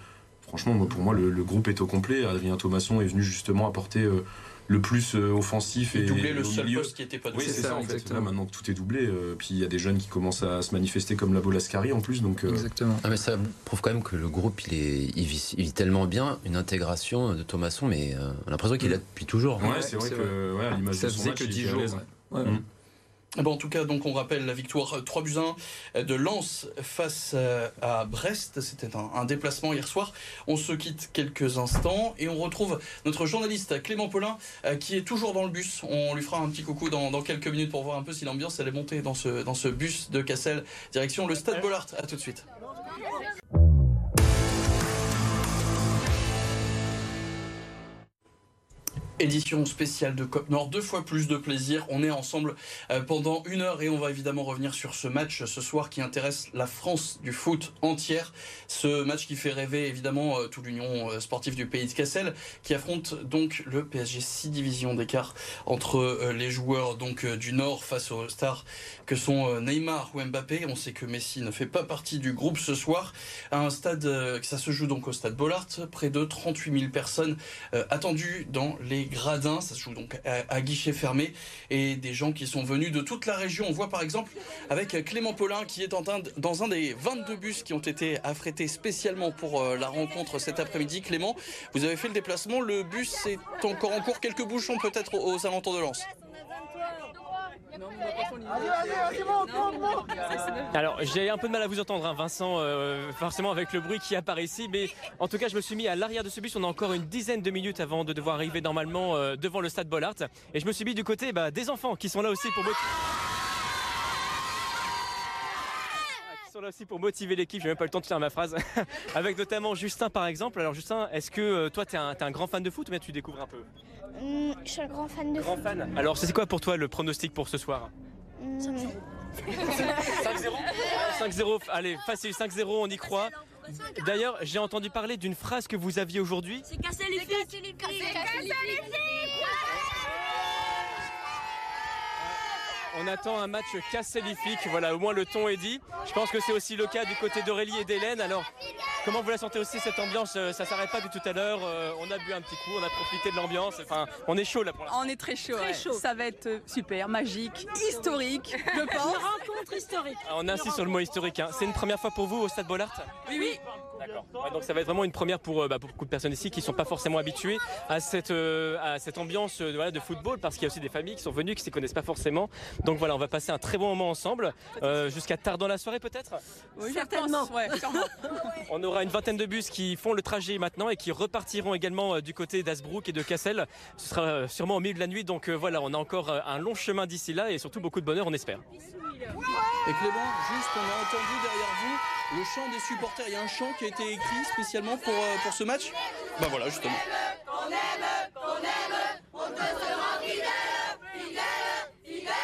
franchement, moi, pour moi, le, le groupe est au complet. Adrien Thomasson est venu justement apporter euh, le plus euh, offensif et, Et doubler le seul milieu. poste qui était pas Oui, doublé. c'est ça, ça, en fait. Là, maintenant que tout est doublé, euh, puis il y a des jeunes qui commencent à se manifester comme la Bolascari en plus, donc. euh, Exactement. Ah, mais ça prouve quand même que le groupe il, est, il, vit, il vit tellement bien une intégration de Thomasson, mais euh, on a l'impression qu'il est là depuis toujours. Ouais, c'est vrai que ouais, à l'image Ça de son faisait match, que il 10 était à jours. ouais. Eh ben, en tout cas, donc on rappelle la victoire euh, 3 buts à 1 de Lens face euh, à Brest. C'était un, un déplacement hier soir. On se quitte quelques instants et on retrouve notre journaliste Clément Paulin euh, qui est toujours dans le bus. On lui fera un petit coucou dans, dans quelques minutes pour voir un peu si l'ambiance elle est montée dans ce, dans ce bus de Cassel. Direction le Stade Bollard. À tout de suite. Édition spéciale de Cop Nord, deux fois plus de plaisir. On est ensemble euh, pendant une heure et on va évidemment revenir sur ce match ce soir qui intéresse la France du foot entière. Ce match qui fait rêver évidemment euh, toute l'union euh, sportive du pays de Cassel qui affronte donc le PSG 6 divisions d'écart entre les joueurs donc du Nord face aux stars que sont Neymar ou Mbappé. On sait que Messi ne fait pas partie du groupe ce soir. Un stade, ça se joue donc au stade Bollard, près de 38 000 personnes attendues dans les gradins. Ça se joue donc à, guichet fermé et des gens qui sont venus de toute la région. On voit par exemple avec Clément Paulin qui est dans un des 22 bus qui ont été affrétés spécialement pour euh, la rencontre cet après-midi. Clément, vous avez fait le déplacement. Le bus est encore en cours. Quelques bouchons peut-être aux alentours de Lens. Alors j'ai un peu de mal à vous entendre, hein, Vincent, euh, forcément avec le bruit qui apparaît ici, mais en tout cas je me suis mis à l'arrière de ce bus. On a encore une dizaine de minutes avant de devoir arriver normalement euh, devant le stade Bollard, et je me suis mis du côté bah, des enfants qui sont là aussi pour motiver. Sont là aussi pour motiver l'équipe, j'ai même pas le temps de faire ma phrase. Avec notamment Justin par exemple. Alors Justin, est-ce que euh, toi tu es, un grand fan de foot ou bien tu découvres un peu? Mmh, je suis un grand fan de Grand foot. fan. Alors c'est quoi pour toi le pronostic pour ce soir? Mmh. 5-0 5-0, allez, facile, 5-0, on y croit. D'ailleurs, j'ai entendu parler d'une phrase que vous aviez aujourd'hui. C'est casser les filles On attend un match cassélifique, voilà, au moins le ton est dit. Je pense que c'est aussi le cas du côté d'Aurélie et d'Hélène. Alors, comment vous la sentez aussi cette ambiance? Euh, Ça s'arrête pas du tout à l'heure. euh, On a bu un petit coup, on a profité de l'ambiance. Enfin, on est chaud là pour l'instant. On est très chaud. Très ouais. chaud. Ça va être euh, super, magique, historique, je pense. Une rencontre historique. Ah, On insiste sur le mot historique. hein. C'est une première fois pour vous au Stade Bollard? Oui, oui. D'accord. Ouais, donc ça va être vraiment une première pour, euh, bah, pour beaucoup de personnes ici qui ne sont pas forcément habituées à cette, euh, à cette ambiance euh, voilà, de football parce qu'il y a aussi des familles qui sont venues qui ne s'y connaissent pas forcément. Donc voilà, on va passer un très bon moment ensemble euh, jusqu'à tard dans la soirée peut-être? Oui, certainement. Ouais. On aura une vingtaine de bus qui font le trajet maintenant et qui repartiront également euh, du côté d'Asbrook et de Cassel. Ce sera euh, sûrement au milieu de la nuit. Donc euh, voilà, on a encore euh, un long chemin d'ici là et surtout beaucoup de bonheur, on espère. Et Clément, juste, on a entendu derrière vous le chant des supporters. Il y a un chant qui a été écrit spécialement pour, euh, pour ce match Bah voilà, justement. On aime, on aime, on fidèle, fidèle, fidèle,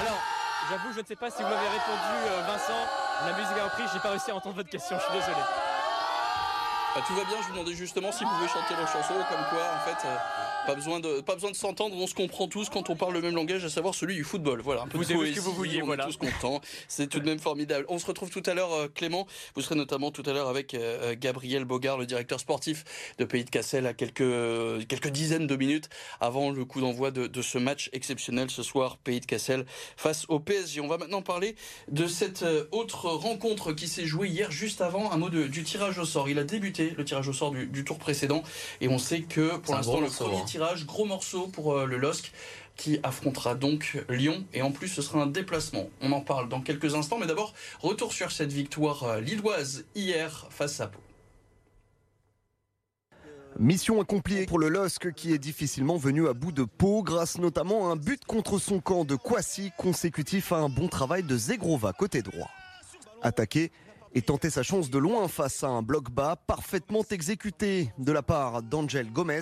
Alors, j'avoue, je ne sais pas si vous m'avez répondu, euh, Vincent. La musique a repris, j'ai pas réussi à entendre votre question, je suis désolé. Bah, tout va bien, je vous demandais justement si vous pouvez chanter vos chansons, comme quoi en fait, euh, pas besoin de, pas besoin de s'entendre, on se comprend tous quand on parle le même langage, à savoir celui du football. Voilà, un peu Vous de ce que vous vouliez, on voilà. est tous contents, c'est tout de même formidable. On se retrouve tout à l'heure, euh, Clément, vous serez notamment tout à l'heure avec euh, Gabriel Bogard, le directeur sportif de Pays de Cassel, à quelques, quelques dizaines de minutes avant le coup d'envoi de, de ce match exceptionnel ce soir, Pays de Cassel face au PSG. On va maintenant parler de cette autre rencontre qui s'est jouée hier juste avant, un mot de- du tirage au sort. Il a débuté le tirage au sort du, du tour précédent et on sait que pour l'instant le premier hein. tirage, gros morceau pour euh, le LOSC qui affrontera donc Lyon et en plus ce sera un déplacement. On en parle dans quelques instants mais d'abord retour sur cette victoire euh, lilloise hier face à Pau. Mission accomplie pour le LOSC qui est difficilement venu à bout de Pau grâce notamment à un but contre son camp de Kwasi consécutif à un bon travail de Zegrova côté droit. Attaquer et tenter sa chance de loin face à un bloc bas parfaitement exécuté de la part d'Angel Gomez.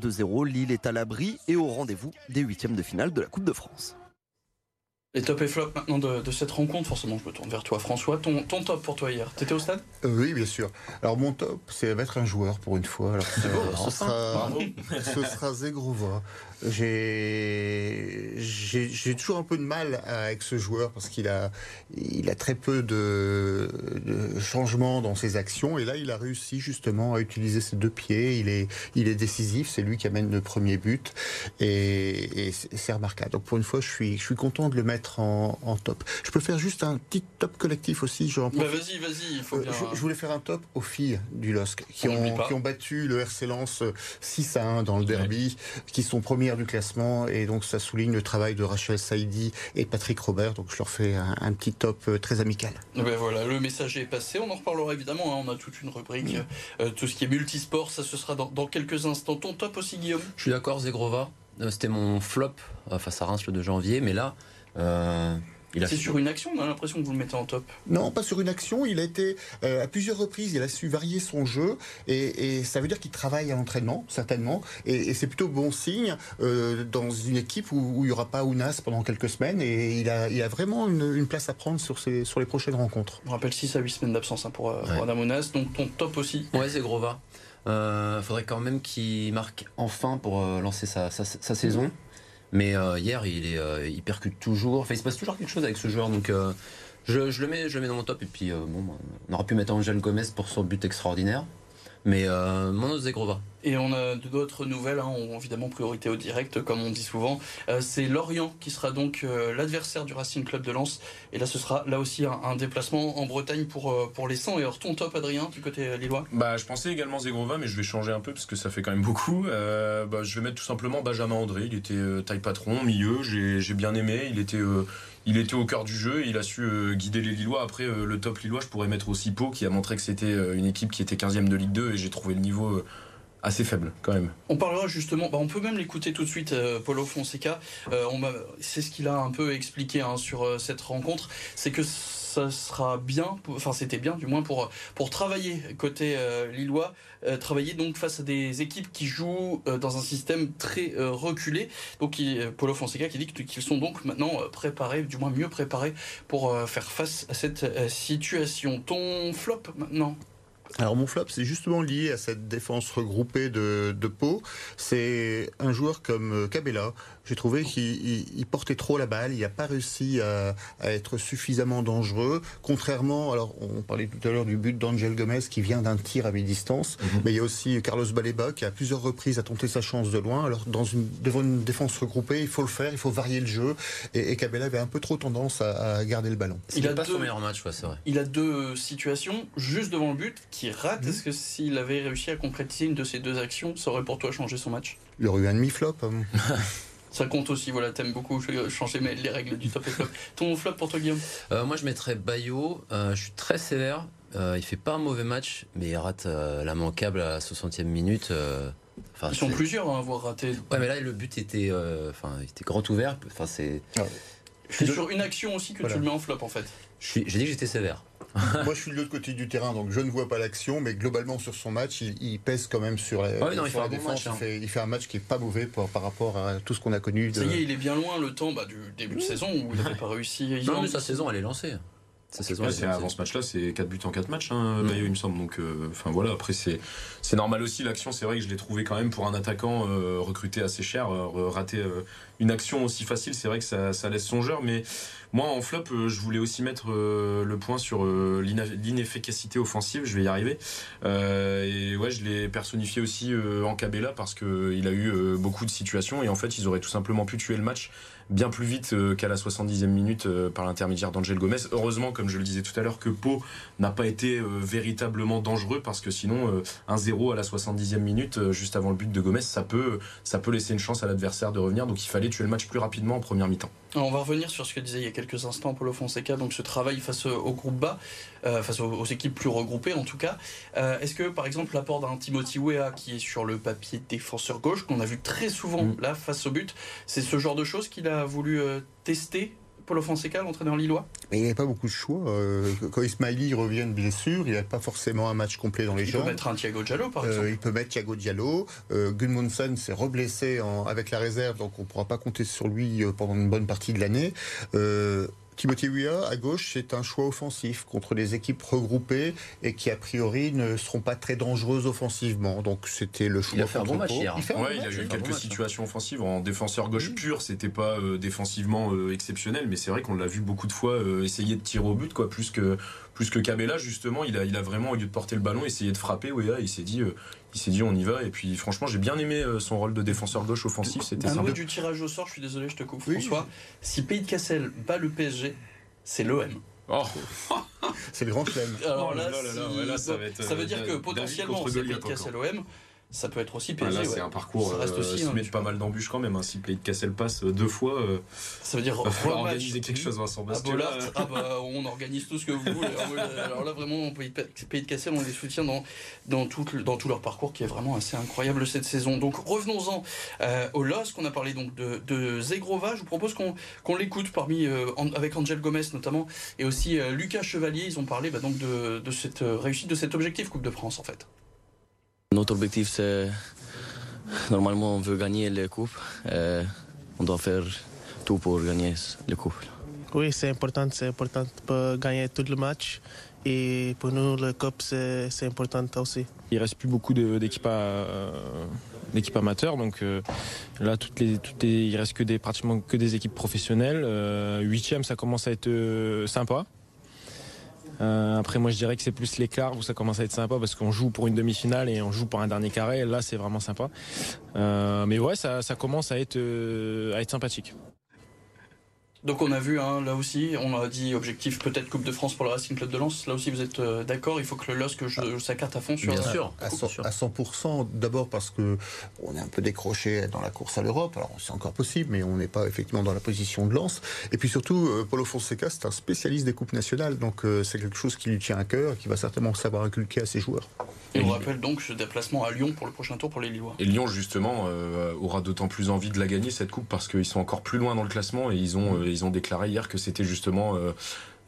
2-0, Lille est à l'abri et au rendez-vous des huitièmes de finale de la Coupe de France. Les top et flop maintenant de, de cette rencontre, forcément je me tourne vers toi François. Ton, ton top pour toi hier, t'étais au stade? Euh, oui, bien sûr. Alors mon top, c'est va être un joueur pour une fois. Alors, C'est beau, ce, enfin. sera, ce sera Zegrova. J'ai j'ai j'ai toujours un peu de mal avec ce joueur parce qu'il a il a très peu de, de changements dans ses actions et là il a réussi justement à utiliser ses deux pieds. Il est il est décisif. C'est lui qui amène le premier but et, et c'est remarquable. Donc pour une fois, je suis je suis content de le mettre en, en top. Je peux faire juste un petit top collectif aussi. j'en Bah vas-y, vas-y, Euh, bien... je, je voulais faire un top aux filles du LOSC qui On ont, qui ont battu le RC Lens 6 à 1 dans le derby, qui sont premières du classement et donc ça souligne le travail de Rachel Saidi et Patrick Robert. Donc je leur fais un, un petit top euh, très amical. Ben voilà, le message est passé. On en reparlera évidemment. hein. On a toute une rubrique, euh, tout ce qui est multisport. Ça, ce sera dans, dans quelques instants. Ton top aussi, Guillaume? Je suis d'accord, Zegrova. Euh, C'était mon flop euh, face à Reims le 2 janvier, mais là, euh, Il a C'est su- sur une action, on a l'impression que vous le mettez en top. Non, pas sur une action. Il a été euh, à plusieurs reprises. Il a su varier son jeu et, et ça veut dire qu'il travaille à l'entraînement, certainement. Et, et c'est plutôt bon signe euh, dans une équipe où, où il n'y aura pas Ounas pendant quelques semaines. Et il a, il a vraiment une, une place à prendre sur, les prochaines rencontres. On rappelle 6 à 8 semaines d'absence hein, pour, euh, Ouais. pour Adam Ounas, donc ton top aussi. Ouais, c'est Grova. Euh, faudrait quand même qu'il marque enfin pour euh, lancer sa, sa- sa saison. Mais euh, hier, il, est, euh, il percute toujours. Enfin, il se passe toujours quelque chose avec ce joueur. Donc, euh, je, le mets, je le mets dans mon top. Et puis, bon, on aurait pu mettre Angel Gomez pour son but extraordinaire. Mais euh, mon autre, c'est Grova. Et on a d'autres nouvelles, hein, on- évidemment priorité au direct, comme on dit souvent. Euh, c'est Lorient qui sera donc euh, l'adversaire du Racing Club de Lens. Et là, ce sera là aussi un, un déplacement en Bretagne pour, euh, pour les 100. Et alors, ton top, Adrien, du côté lillois? Bah, je pensais également Zegrova, mais je vais changer un peu parce que ça fait quand même beaucoup. Euh, bah, je vais mettre tout simplement Benjamin André. Il était euh, taille patron, milieu. J'ai j'ai bien aimé. Il était, euh, il était au cœur du jeu. et Il a su euh, guider les Lillois. Après, euh, le top Lillois, je pourrais mettre aussi Pau, qui a montré que c'était euh, une équipe qui était 15e de Ligue 2 et j'ai trouvé le niveau assez faible quand même. On parlera justement, bah, on peut même l'écouter tout de suite, euh, Paulo Fonseca. C'est ce qu'il a un peu expliqué hein, sur cette rencontre, c'est que ça sera bien, enfin c'était bien du moins pour, travailler côté euh, lillois, euh, travailler donc face à des équipes qui jouent euh, dans un système très reculé. Donc il, Paulo Fonseca qui dit qu'ils sont donc maintenant préparés, du moins mieux préparés pour faire face à cette situation. Ton flop maintenant? Alors mon flop, c'est justement lié à cette défense regroupée de, de Pau. C'est un joueur comme euh, Cabella. J'ai trouvé qu'il il- il portait trop la balle. Il n'a pas réussi à, à être suffisamment dangereux. Contrairement, alors on parlait tout à l'heure du but d'Angel Gomez qui vient d'un tir à mi-distance, mais il y a aussi Carlos Baleba qui à plusieurs reprises a tenté sa chance de loin. Alors dans une, devant une défense regroupée, il faut le faire, il faut varier le jeu. Et, et Cabella avait un peu trop tendance à, à garder le ballon. Il a pas son meilleur match, ouais, c'est vrai. Il a deux situations juste devant le but qui ratent. Mhm. Est-ce que s'il avait réussi à concrétiser une de ces deux actions, ça aurait pour toi changé son match? Il aurait eu un demi-flop. hein. Ça compte aussi, voilà, t'aimes beaucoup changer les règles du top et flop. Ton flop pour toi, Guillaume? Euh, moi, je mettrais Bayo. Euh, je suis très sévère. Euh, il fait pas un mauvais match, mais il rate euh, la manquable à la 60e minute. euh, enfin, Ils sont plusieurs à avoir raté. Ouais, mais là, le but était, enfin, il était grand ouvert. Enfin, c'est. C'est sur une action aussi que Voilà. tu le mets en flop en fait. J'ai dit que j'étais sévère. Moi, je suis de l'autre côté du terrain, donc je ne vois pas l'action, mais globalement sur son match, il, il pèse quand même sur la, Ouais, non, il sur fait la un bon défense. match, hein. il, fait, il fait un match qui est pas mauvais pour- par rapport à tout ce qu'on a connu. De... Ça y est, il est bien loin le temps bah, du début de saison où il n'avait pas réussi. Non, ont- mais sa saison, elle est lancée. Sa saison, Ouais, elle est c'est lancée. avant ce match-là, c'est 4 buts en 4 matchs, hein, Mm. Il me semble. Donc, euh, enfin voilà, après, c'est c'est normal aussi. L'action, c'est vrai que je l'ai trouvé quand même pour un attaquant euh, recruté assez cher. euh, rater euh, une action aussi facile, c'est vrai que ça, ça laisse songeur. Mais moi, en flop, euh, je voulais aussi mettre euh, le point sur euh, l'inefficacité offensive. Je vais y arriver. Et ouais, je l'ai personnifié aussi en Cabella parce qu'il a eu beaucoup de situations. Et en fait, ils auraient tout simplement pu tuer le match bien plus vite euh, qu'à la 70e minute euh, par l'intermédiaire d'Angel Gomez. Heureusement, comme je le disais tout à l'heure, que Pau n'a pas été euh, véritablement dangereux parce que sinon, euh, un 0 à la 70e minute, juste avant le but de Gomez, ça peut, ça peut laisser une chance à l'adversaire de revenir. Donc il fallait tuer le match plus rapidement en première mi-temps. On va revenir sur ce que disait il y a quelques instants Paulo Fonseca, donc ce travail face au, groupe bas, euh, face aux, aux équipes plus regroupées en tout cas. Euh, Est-ce que par exemple l'apport d'un Timothy Weah qui est sur le papier défenseur gauche, qu'on a vu très souvent Mm. là face au but, c'est ce genre de choses qu'il a voulu euh, tester Paulo Fonseca, l'entraîneur lillois? Mais il n'y avait pas beaucoup de choix. Euh, quand Ismaili revient de blessure, il n'a pas forcément un match complet dans les Il jambes. peut mettre un Thiago Diallo par Euh, exemple. il peut mettre Thiago Diallo. Euh, Gudmundsson s'est reblessé en- avec la réserve, donc on ne pourra pas compter sur lui pendant une bonne partie de l'année. Euh, Timothy Weah, à gauche, c'est un choix offensif contre des équipes regroupées et qui, a priori, ne seront pas très dangereuses offensivement. Donc c'était le choix Il a fait un bon match hier. Il fait un Ouais, bon il a eu oui. quelques situations offensives en défenseur gauche pur. C'était pas euh, défensivement euh, exceptionnel, mais c'est vrai qu'on l'a vu beaucoup de fois euh, essayer de tirer au but, quoi, plus que plus que Cabella justement. Il a il a vraiment au lieu de porter le ballon, essayé de frapper. Ouais, il s'est dit euh, il s'est dit on y va. Et puis franchement, j'ai bien aimé euh, son rôle de défenseur gauche offensif. C'était Un mot du tirage au sort, je suis désolé, je te coupe François. Si Pays de Cassel bat le PSG, c'est l'OM. Oh. C'est le grand chelem. Alors là là, là là là, si- ouais, là, ça va être, ça veut euh, dire que potentiellement c'est Pays de Cassel OM. Ça peut être aussi Ah, PSG. là, ouais. c'est un parcours Ça reste euh, aussi. se hein, met pas mal d'embûches quand même. hein. Si Play de Cassel passe euh, deux fois, euh, Ça veut dire va falloir rematch. organiser quelque chose, Vincent. Que Bollard, là, ah bah, on organise tout ce que vous voulez. Alors, ouais, Alors là, vraiment, Pays de, Cassel, on les soutient dans, dans, tout, le- dans tout leur parcours qui est vraiment assez incroyable cette saison. Donc revenons-en euh, au LOSC. On a parlé donc de, de Zegrova. Je vous propose qu'on qu'on l'écoute parmi, euh, avec Angel Gomez notamment et aussi Lucas Chevalier. Ils ont parlé bah, donc de, de cette réussite, de cet objectif Coupe de France en fait. Notre objectif, c'est. Normalement, on veut gagner les coupes. Euh, on doit faire tout pour gagner les coupes. Oui, c'est important, c'est important pour gagner tout le match. Et pour nous, le COP, c'est c'est important aussi. Il reste plus beaucoup d'équipes euh, d'équipes amateurs, donc euh, là toutes les, toutes les- il reste que des pratiquement que des équipes professionnelles. Euh, Huitième, ça commence à être euh, sympa. Euh, après, moi, je dirais que c'est plus les quarts où ça commence à être sympa parce qu'on joue pour une demi-finale et on joue pour un dernier carré. Là, c'est vraiment sympa. Euh, mais ouais, ça, commence à être euh, à être sympathique. Donc on a vu hein, là aussi, on a dit objectif peut-être Coupe de France pour le Racing Club de Lens. Là aussi vous êtes euh, d'accord, il faut que le LOSC joue sa carte à fond sur À, cent- à 100%, d'abord parce que on est un peu décroché dans la course à l'Europe. Alors c'est encore possible, mais on n'est pas effectivement dans la position de lance. Et puis surtout, euh, Paulo Fonseca, c'est un spécialiste des coupes nationales, donc euh, c'est quelque chose qui lui tient à cœur et qui va certainement savoir inculquer à ses joueurs. Et on rappelle donc ce déplacement à Lyon pour le prochain tour pour les Lillois. Et Lyon, justement, euh, aura d'autant plus envie de la gagner, cette coupe, parce qu'ils sont encore plus loin dans le classement et ils ont, ils ont déclaré hier que c'était justement euh,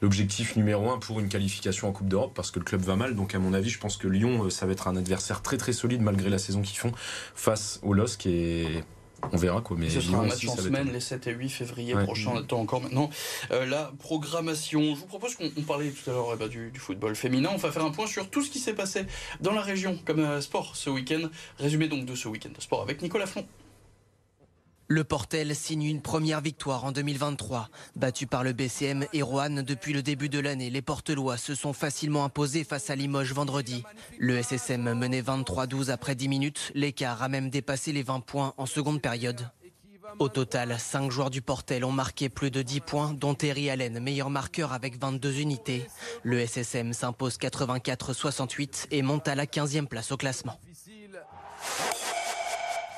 l'objectif numéro un pour une qualification en Coupe d'Europe, parce que le club va mal. Donc, à mon avis, je pense que Lyon, euh, ça va être un adversaire très très solide malgré la saison qu'ils font face au LOSC et on verra quoi. Mais ce sera un match aussi, en semaine les 7 et 8 février Ouais. prochain. On attend encore maintenant euh, la programmation. Je vous propose qu'on on parlait tout à l'heure eh ben, du, du football féminin. On va faire un point sur tout ce qui s'est passé dans la région comme euh, sport ce week-end. Résumé donc de ce week-end de sport avec Nicolas Flon. Le Portel signe une première victoire en 2023. Battu par le BCM et Roanne depuis le début de l'année, les Portelois se sont facilement imposés face à Limoges vendredi. Le SSM menait 23-12 après 10 minutes. L'écart a même dépassé les 20 points en seconde période. Au total, 5 joueurs du Portel ont marqué plus de 10 points, dont Terry Allen, meilleur marqueur avec 22 unités. Le SSM s'impose 84-68 et monte à la 15e place au classement.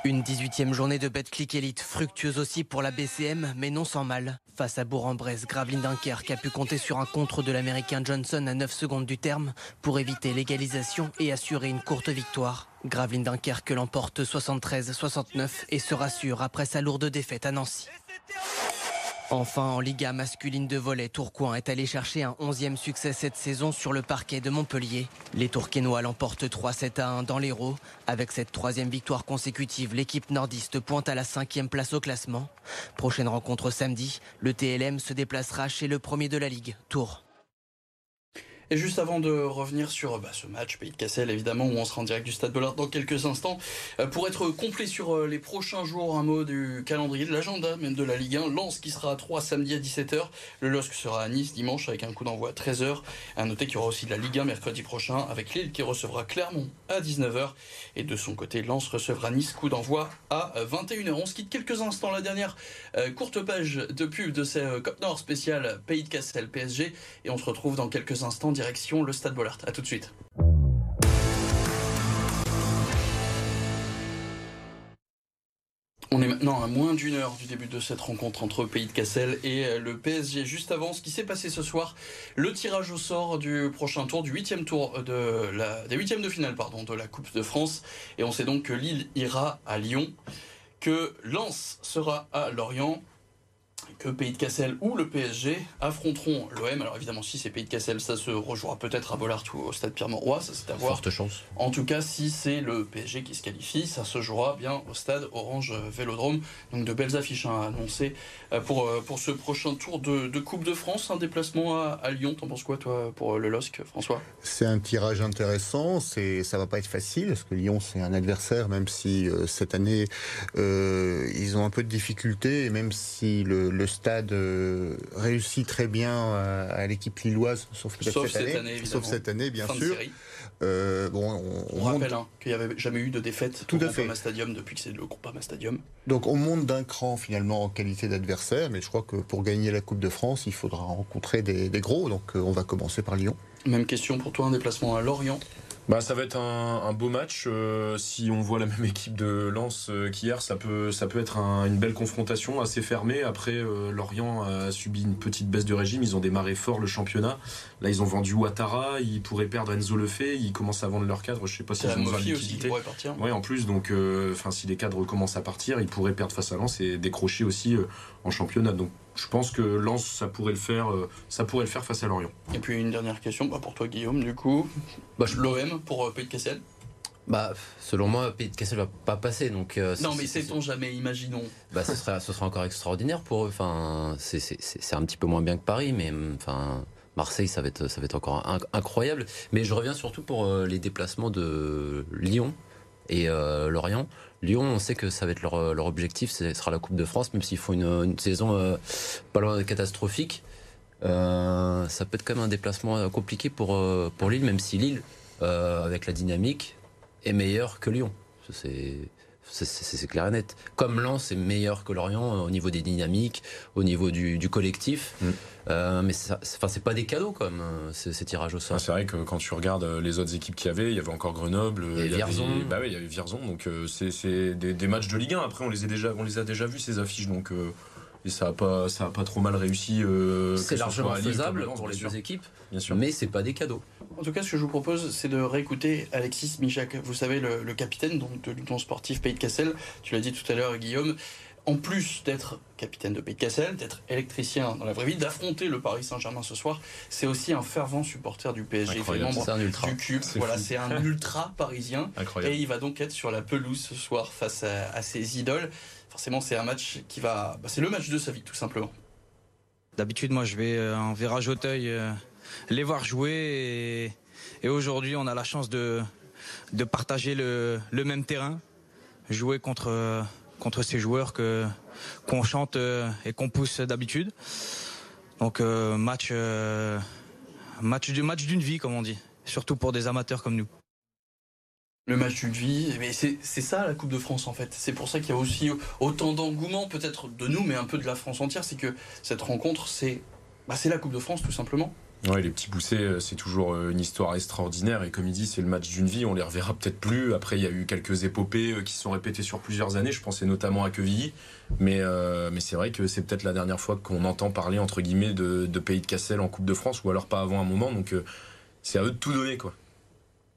Une 18e journée de Betclic Elite, fructueuse aussi pour la BCM, mais non sans mal. Face à Bourg-en-Bresse, Gravelines Dunkerque a pu compter sur un contre de l'américain Johnson à 9 secondes du terme pour éviter l'égalisation et assurer une courte victoire. Gravelines Dunkerque l'emporte 73-69 et se rassure après sa lourde défaite à Nancy. Enfin, en Liga masculine de volley, Tourcoing est allé chercher un 11e succès cette saison sur le parquet de Montpellier. Les Tourquenois l'emportent 3-7 à 1 dans l'Hérault. Avec cette troisième victoire consécutive, l'équipe nordiste pointe à la cinquième place au classement. Prochaine rencontre samedi, le TLM se déplacera chez le premier de la Ligue, Tours. Et juste avant de revenir sur bah, ce match Pays de Cassel, évidemment, où on sera en direct du Stade Bollard dans quelques instants, euh, pour être complet sur euh, les prochains jours, un mot du calendrier, de l'agenda même de la Ligue 1. Lens qui sera à 3 samedi à 17h. Le LOSC sera à Nice dimanche avec un coup d'envoi à 13h. À noter qu'il y aura aussi de la Ligue 1 mercredi prochain avec Lille qui recevra Clermont à 19h. Et de son côté, Lens recevra Nice, coup d'envoi à 21h. On se quitte quelques instants. La dernière euh, courte page de pub de ce euh, Cop Nord spécial Pays de Cassel PSG. Et on se retrouve dans quelques instants le Stade Bollard. A tout de suite. On est maintenant à moins d'une heure du début de cette rencontre entre Pays de Cassel et euh, le PSG. Juste avant ce qui s'est passé ce soir, le tirage au sort du prochain tour, du huitième tour de la, des huitièmes de finale pardon, de la Coupe de France. Et on sait donc que Lille ira à Lyon, que Lens sera à Lorient, que Pays de Cassel ou le PSG affronteront l'OM. Alors évidemment, si c'est Pays de Cassel, ça se rejouera peut-être à Bollard ou au Stade Pierre-Mauroy, ça c'est à voir. Forte chance. En tout cas, si c'est le PSG qui se qualifie, ça se jouera bien au stade Orange Vélodrome. Donc de belles affiches à annoncer euh, pour, euh, pour ce prochain tour de, de Coupe de France. Un déplacement à, à Lyon, t'en penses quoi toi pour euh, le LOSC, François? C'est un tirage intéressant, c'est, ça va pas être facile, parce que Lyon c'est un adversaire, même si euh, cette année euh, ils ont un peu de difficultés, et même si le, le stade euh, réussit très bien à, à l'équipe lilloise, sauf Sauf cette, cette année, sauf cette année bien Fin de sûr. série. Euh, bon, on, rappelle hein, qu'il n'y avait jamais eu de défaite Tout au à fait. Groupama Stadium depuis que c'est le Groupama Stadium. Donc on monte d'un cran finalement en qualité d'adversaire, mais je crois que pour gagner la Coupe de France, il faudra rencontrer des, des gros, donc euh, on va commencer par Lyon. Même question pour toi, un déplacement à Lorient Bah, ça va être un, un beau match. Euh, si on voit la même équipe de Lens euh, qu'hier, ça peut, ça peut être un- une belle confrontation assez fermée. Après, euh, Lorient a subi une petite baisse de régime. Ils ont démarré fort le championnat. Là, ils ont vendu Ouattara. Ils pourraient perdre Enzo Lefebvre. Ils commencent à vendre leur cadre. Je sais pas s'ils la ont besoin de liquidité. Ouais, en plus, donc, enfin, si les cadres commencent à partir, ils pourraient perdre face à Lens et décrocher aussi en championnat. Donc, je pense que Lens, ça pourrait le faire, euh, ça pourrait le faire face à Lorient. Et puis une dernière question bah, pour toi, Guillaume, du coup. L'OM pour euh, Pays de Cassel? Bah, selon moi, Pays de Cassel va pas passer. Donc, euh, Non, mais c'est- sait-on jamais, imaginons. Bah, ce sera, ce sera encore extraordinaire pour eux. Enfin, c'est- c'est c'est- c'est un petit peu moins bien que Paris, mais enfin, Marseille, ça va être, ça va être encore inc- incroyable. Mais je reviens surtout pour euh, les déplacements de Lyon et euh, Lorient. Lyon, on sait que ça va être leur, leur objectif, ce sera la Coupe de France, même s'ils font une, saison euh, pas loin catastrophique. Euh, ça peut être quand même un déplacement euh, compliqué pour, euh, pour Lille, même si Lille, euh, avec la dynamique, est meilleur que Lyon. C'est c'est- clair et net. Comme Lens est meilleur que Lorient euh, au niveau des dynamiques, au niveau du, du collectif. Euh, mais c'est pas des cadeaux comme euh, ces, ces tirages au sort. Ah, c'est vrai que quand tu regardes euh, les autres équipes qu'il y avait, il y avait encore Grenoble, il y avait- Vierzon. bah oui, il y avait Vierzon, donc euh, c'est des, des matchs de Ligue 1. Après, on les a déjà, on les a déjà vus ces affiches, donc et ça a pas, ça a pas trop mal réussi. euh, C'est ce largement faisable pour les deux équipes, Bien sûr. mais c'est pas des cadeaux. En tout cas, ce que je vous propose, c'est de réécouter Alexis Michak. Vous savez, le, le capitaine donc, de l'Union sportive Pays de Cassel. Tu l'as dit tout à l'heure, Guillaume. En plus d'être capitaine de Pays de Cassel, d'être électricien dans la vraie vie, d'affronter le Paris Saint-Germain ce soir, c'est aussi un fervent supporter du PSG. Il membre C'est un ultra. du cube. C'est Voilà, c'est un ultra parisien. Incroyable. Et il va donc être sur la pelouse ce soir face à, à ses idoles. Forcément, c'est un match qui va. bah, c'est le match de sa vie, tout simplement. D'habitude, moi, je vais euh, en virage Auteuil euh, les voir jouer. Et, aujourd'hui, on a la chance de, partager le, même terrain, jouer contre, ces joueurs que qu'on chante euh, et qu'on pousse d'habitude. Donc, match d'une vie, comme on dit, surtout pour des amateurs comme nous. Le match d'une vie, mais c'est ça la Coupe de France en fait. C'est pour ça qu'il y a aussi autant d'engouement peut-être de nous, mais un peu de la France entière. C'est que cette rencontre, c'est bah, la Coupe de France tout simplement. Ouais, les petits poussés, euh, c'est toujours euh, une histoire extraordinaire. Et comme il dit, c'est le match d'une vie. On les reverra peut-être plus. Après, il y a eu quelques épopées euh, qui se sont répétées sur plusieurs années. Je pensais notamment à Quevilly. Mais, mais c'est vrai que c'est peut-être la dernière fois qu'on entend parler, entre guillemets, de, de Pays de Cassel en Coupe de France, ou alors pas avant un moment. Donc, c'est à eux de tout donner, quoi.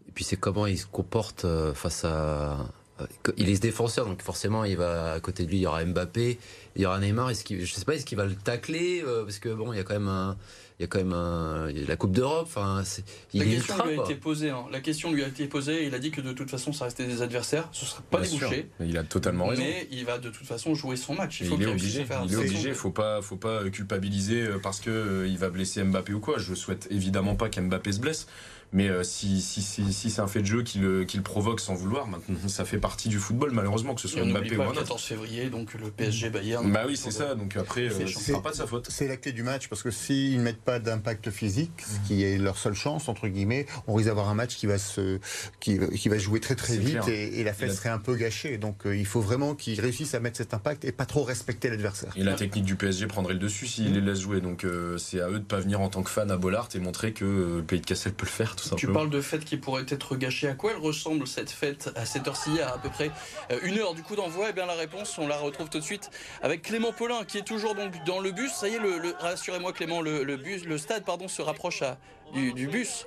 Et puis c'est comment il se comporte euh, face à. euh, Il est défenseur, donc forcément, il va à côté de lui, il y aura Mbappé, il y aura Neymar. Est-ce qu'il, je sais pas, est-ce qu'il va le tacler euh, Parce que bon, il y a quand même un, il y a quand même un- il y a la Coupe d'Europe. Enfin, c'est, il la est question ultra, lui a quoi. été posée. hein. La question lui a été posée. et Il a dit que de toute façon, ça restait des adversaires. Ce serait pas Bien sûr. débouché. Il a totalement raison. Mais il va de toute façon jouer son match. Il faut il est obligé, faire il est obligé. Faut pas, faut pas culpabiliser parce que il va blesser Mbappé ou quoi. Je souhaite évidemment pas qu'Mbappé se blesse, mais euh, si, si, si, si c'est un fait de jeu qui le, qui le provoque sans vouloir, maintenant ça fait partie du football malheureusement que ce soit on Mbappé n'oublie ou pas un le autre. 14 février, donc le PSG Bayern. Bah oui, c'est ça. Donc après, C'est euh, pas de sa faute. C'est la clé du match parce que s'ils ne mettent pas d'impact physique, ce qui est leur seule chance entre guillemets, on risque d'avoir un match qui va se qui, qui va jouer très très vite et, et la fête Et la- serait un peu gâchée. Donc euh, il faut vraiment qu'ils réussissent à mettre cet impact et pas trop respecter l'adversaire. Et la technique du PSG prendrait le dessus s'il les laisse jouer. Donc euh, c'est à eux de pas venir en tant que fan à Bollard et montrer que le pays de Cassel peut le faire tout Tu simplement. parles de fête qui pourrait être gâchée. À quoi elle ressemble cette fête à cette heure-ci, à à peu près euh, une heure du coup d'envoi? Eh bien la réponse, on la retrouve tout de suite avec Clément Paulin qui est toujours donc dans le bus. Ça y est, le, le- rassurez-moi Clément, le, le bus, le stade pardon se rapproche à- du, du bus.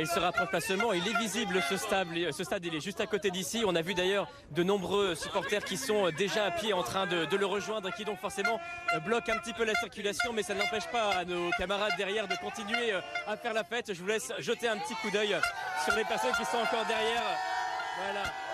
Il se rapproche pas seulement, il est visible ce stade, il est juste à côté d'ici. On a vu d'ailleurs de nombreux supporters qui sont déjà à pied en train de, le rejoindre, qui donc forcément bloquent un petit peu la circulation, mais ça n'empêche pas à nos camarades derrière de continuer euh, à faire la fête. Je vous laisse jeter un petit coup d'œil sur les personnes qui sont encore derrière. Voilà.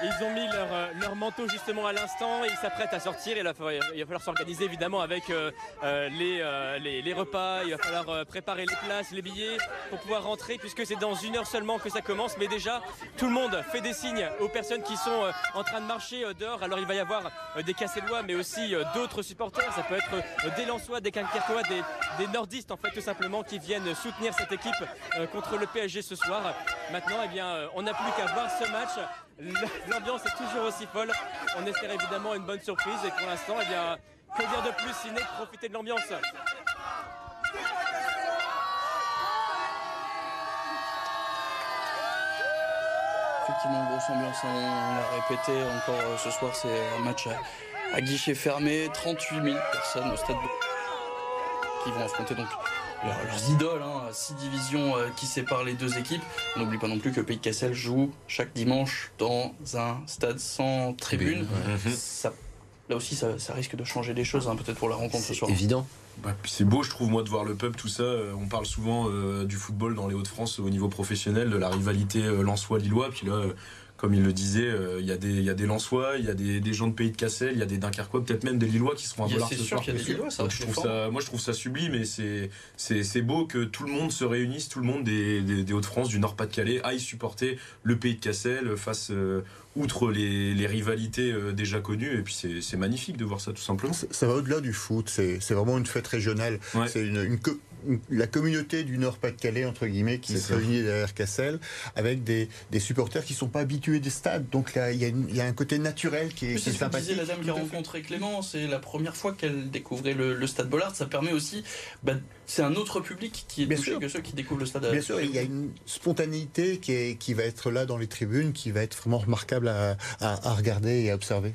Ils ont mis leur, euh, leur manteau justement à l'instant, ils s'apprêtent à sortir, il va falloir, s'organiser évidemment avec euh, euh, les, euh, les, les repas, il va falloir euh, préparer les places, les billets pour pouvoir rentrer puisque c'est dans une heure seulement que ça commence. Mais déjà, tout le monde fait des signes aux personnes qui sont en train de marcher dehors. Alors il va y avoir des Cassellois mais aussi d'autres supporters, ça peut être des Lensois, des Dunkerquois, des, des Nordistes en fait tout simplement qui viennent soutenir cette équipe contre le PSG ce soir. Maintenant, eh bien, on n'a plus qu'à voir ce match. L'ambiance est toujours aussi folle. On espère évidemment une bonne surprise et pour l'instant, eh bien, Que dire de plus si n'est de profiter de l'ambiance. Effectivement, grosse ambiance, hein, on l'a répété encore euh, ce soir, c'est un match à, à guichet fermé, 38 000 personnes au stade de- qui vont affronter donc leurs, leurs idoles, hein, six divisions euh, qui séparent les deux équipes. On n'oublie pas non plus que Pays de Cassel joue chaque dimanche dans un stade sans tribune. Tribune, ouais. Ça- là aussi, ça, ça risque de changer les choses, hein, peut-être pour la rencontre ce soir. Évident. Bah, c'est beau, je trouve, moi, de voir le pub, tout ça. Euh, On parle souvent euh, du football dans les Hauts-de-France au niveau professionnel, de la rivalité euh, Lensois-Lillois. Puis là, euh, comme il le disait, euh, il y, a des- il y a des Lensois, il y a des, des gens de Pays de Cassel, il y a des Dunkerquois, peut-être même des Lillois qui seront à c'est ce sûr soir. qu'il y a des Lillois, ça Donc, reste je trouve fort. ça, moi, je trouve ça sublime et c'est c'est c'est beau que tout le monde se réunisse, tout le monde des, des- des Hauts-de-France, du Nord-Pas-de-Calais, aille supporter le Pays de Cassel face, euh, outre les, les rivalités euh, déjà connues. Et puis c'est magnifique de voir ça, tout simplement. Ça va au-delà du foot, c'est c'est vraiment une fête régionale. C'est une, une- la communauté du Nord-Pas-de-Calais, entre guillemets, qui se réunit derrière Cassel, avec des, des supporters qui ne sont pas habitués des stades. Donc là, il y, a y un côté naturel qui est, Oui, qui c'est est ce que disait sympathique. la dame qui a rencontré Clément. C'est la première fois qu'elle découvrait le, le stade Bollard. Ça permet aussi. bah, c'est un autre public qui est Bien touché sûr. que ceux qui découvrent le stade. Bien sûr, il y a une spontanéité qui, est, qui va être là dans les tribunes, qui va être vraiment remarquable à, à- à regarder et à observer.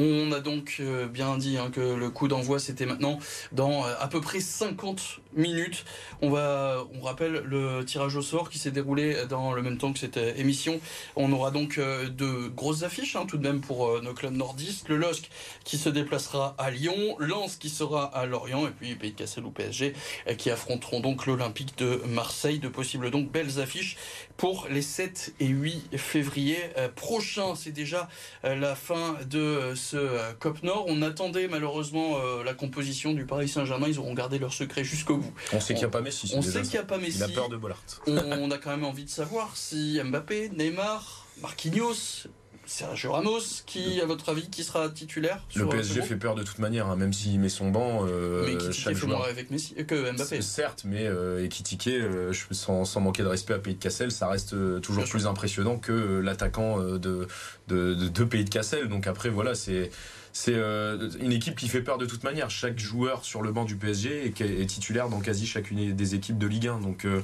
On a donc euh, bien dit hein, que le coup d'envoi c'était maintenant dans euh, à peu près 50 minutes. On va, on rappelle le tirage au sort qui s'est déroulé dans le même temps que cette euh, émission. On aura donc euh, de grosses affiches hein, tout de même pour euh, nos clubs nordistes. Le LOSC qui se déplacera à Lyon, Lens qui sera à Lorient et puis Pays de Cassel ou PSG qui affronteront donc l'Olympique de Marseille. De possibles donc belles affiches pour les 7 et 8 février prochains. C'est déjà la fin de ce COP Nord. On attendait malheureusement la composition du Paris Saint-Germain. Ils auront gardé leur secret jusqu'au bout. On sait qu'il n'y a pas Messi. On sait qu'il n'y a pas Messi. Il a peur de Bollard. on, a quand même envie de savoir si Mbappé, Neymar, Marquinhos, Sergio Ramos, qui, à votre avis, qui sera titulaire Le sur, euh, PSG fait peur de toute manière, hein, même s'il met son banc. euh, Mais qui chaque fait moins avec Messi euh, que Mbappé. Certes, mais euh, Ekitike, euh, je- sans, sans manquer de respect à Pays de Cassel, ça reste euh, toujours plus impressionnant que euh, l'attaquant euh, de, de, de, de Pays de Cassel. Donc après, voilà, c'est. C'est euh, une équipe qui fait peur de toute manière. Chaque joueur sur le banc du PSG est, titulaire dans quasi chacune des équipes de Ligue 1. Donc, euh,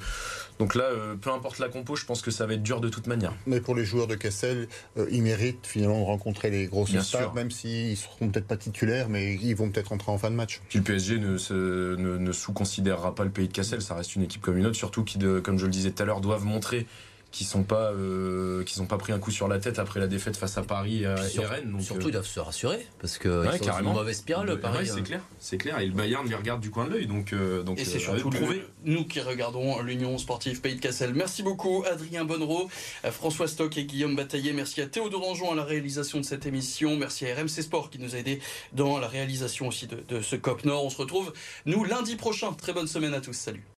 donc là, euh, peu importe la compo, je pense que ça va être dur de toute manière. Mais pour les joueurs de Cassel, ils méritent finalement de rencontrer les grosses Bien stars, sûr. même s'ils ne seront peut-être pas titulaires, mais ils vont peut-être entrer en fin de match. Puis le PSG ne, se- ne, ne sous-considérera pas le pays de Cassel, ça reste une équipe comme une autre, surtout qui, de- comme je le disais tout à l'heure, doivent montrer qu'ils sont pas euh, qu'ils n'ont pas pris un coup sur la tête après la défaite face à Paris et, Sur- et Rennes. Donc, surtout, euh, ils doivent se rassurer parce qu'ils ouais, sont dans carrément. une mauvaise spirale, Ouais, Paris. c'est hein. clair, c'est clair. Et le Bayern les regarde du coin de l'œil, donc euh, donc Et c'est euh, surtout le- nous qui regardons l'Union sportive Pays de Cassel. Merci beaucoup Adrien Bonnereau, euh, François Stock et Guillaume Bataillé. Merci à Théo Dorangeon à la réalisation de cette émission. Merci à RMC Sport qui nous a aidé dans la réalisation aussi de, de ce COP Nord. On se retrouve nous lundi prochain. Très bonne semaine à tous. Salut.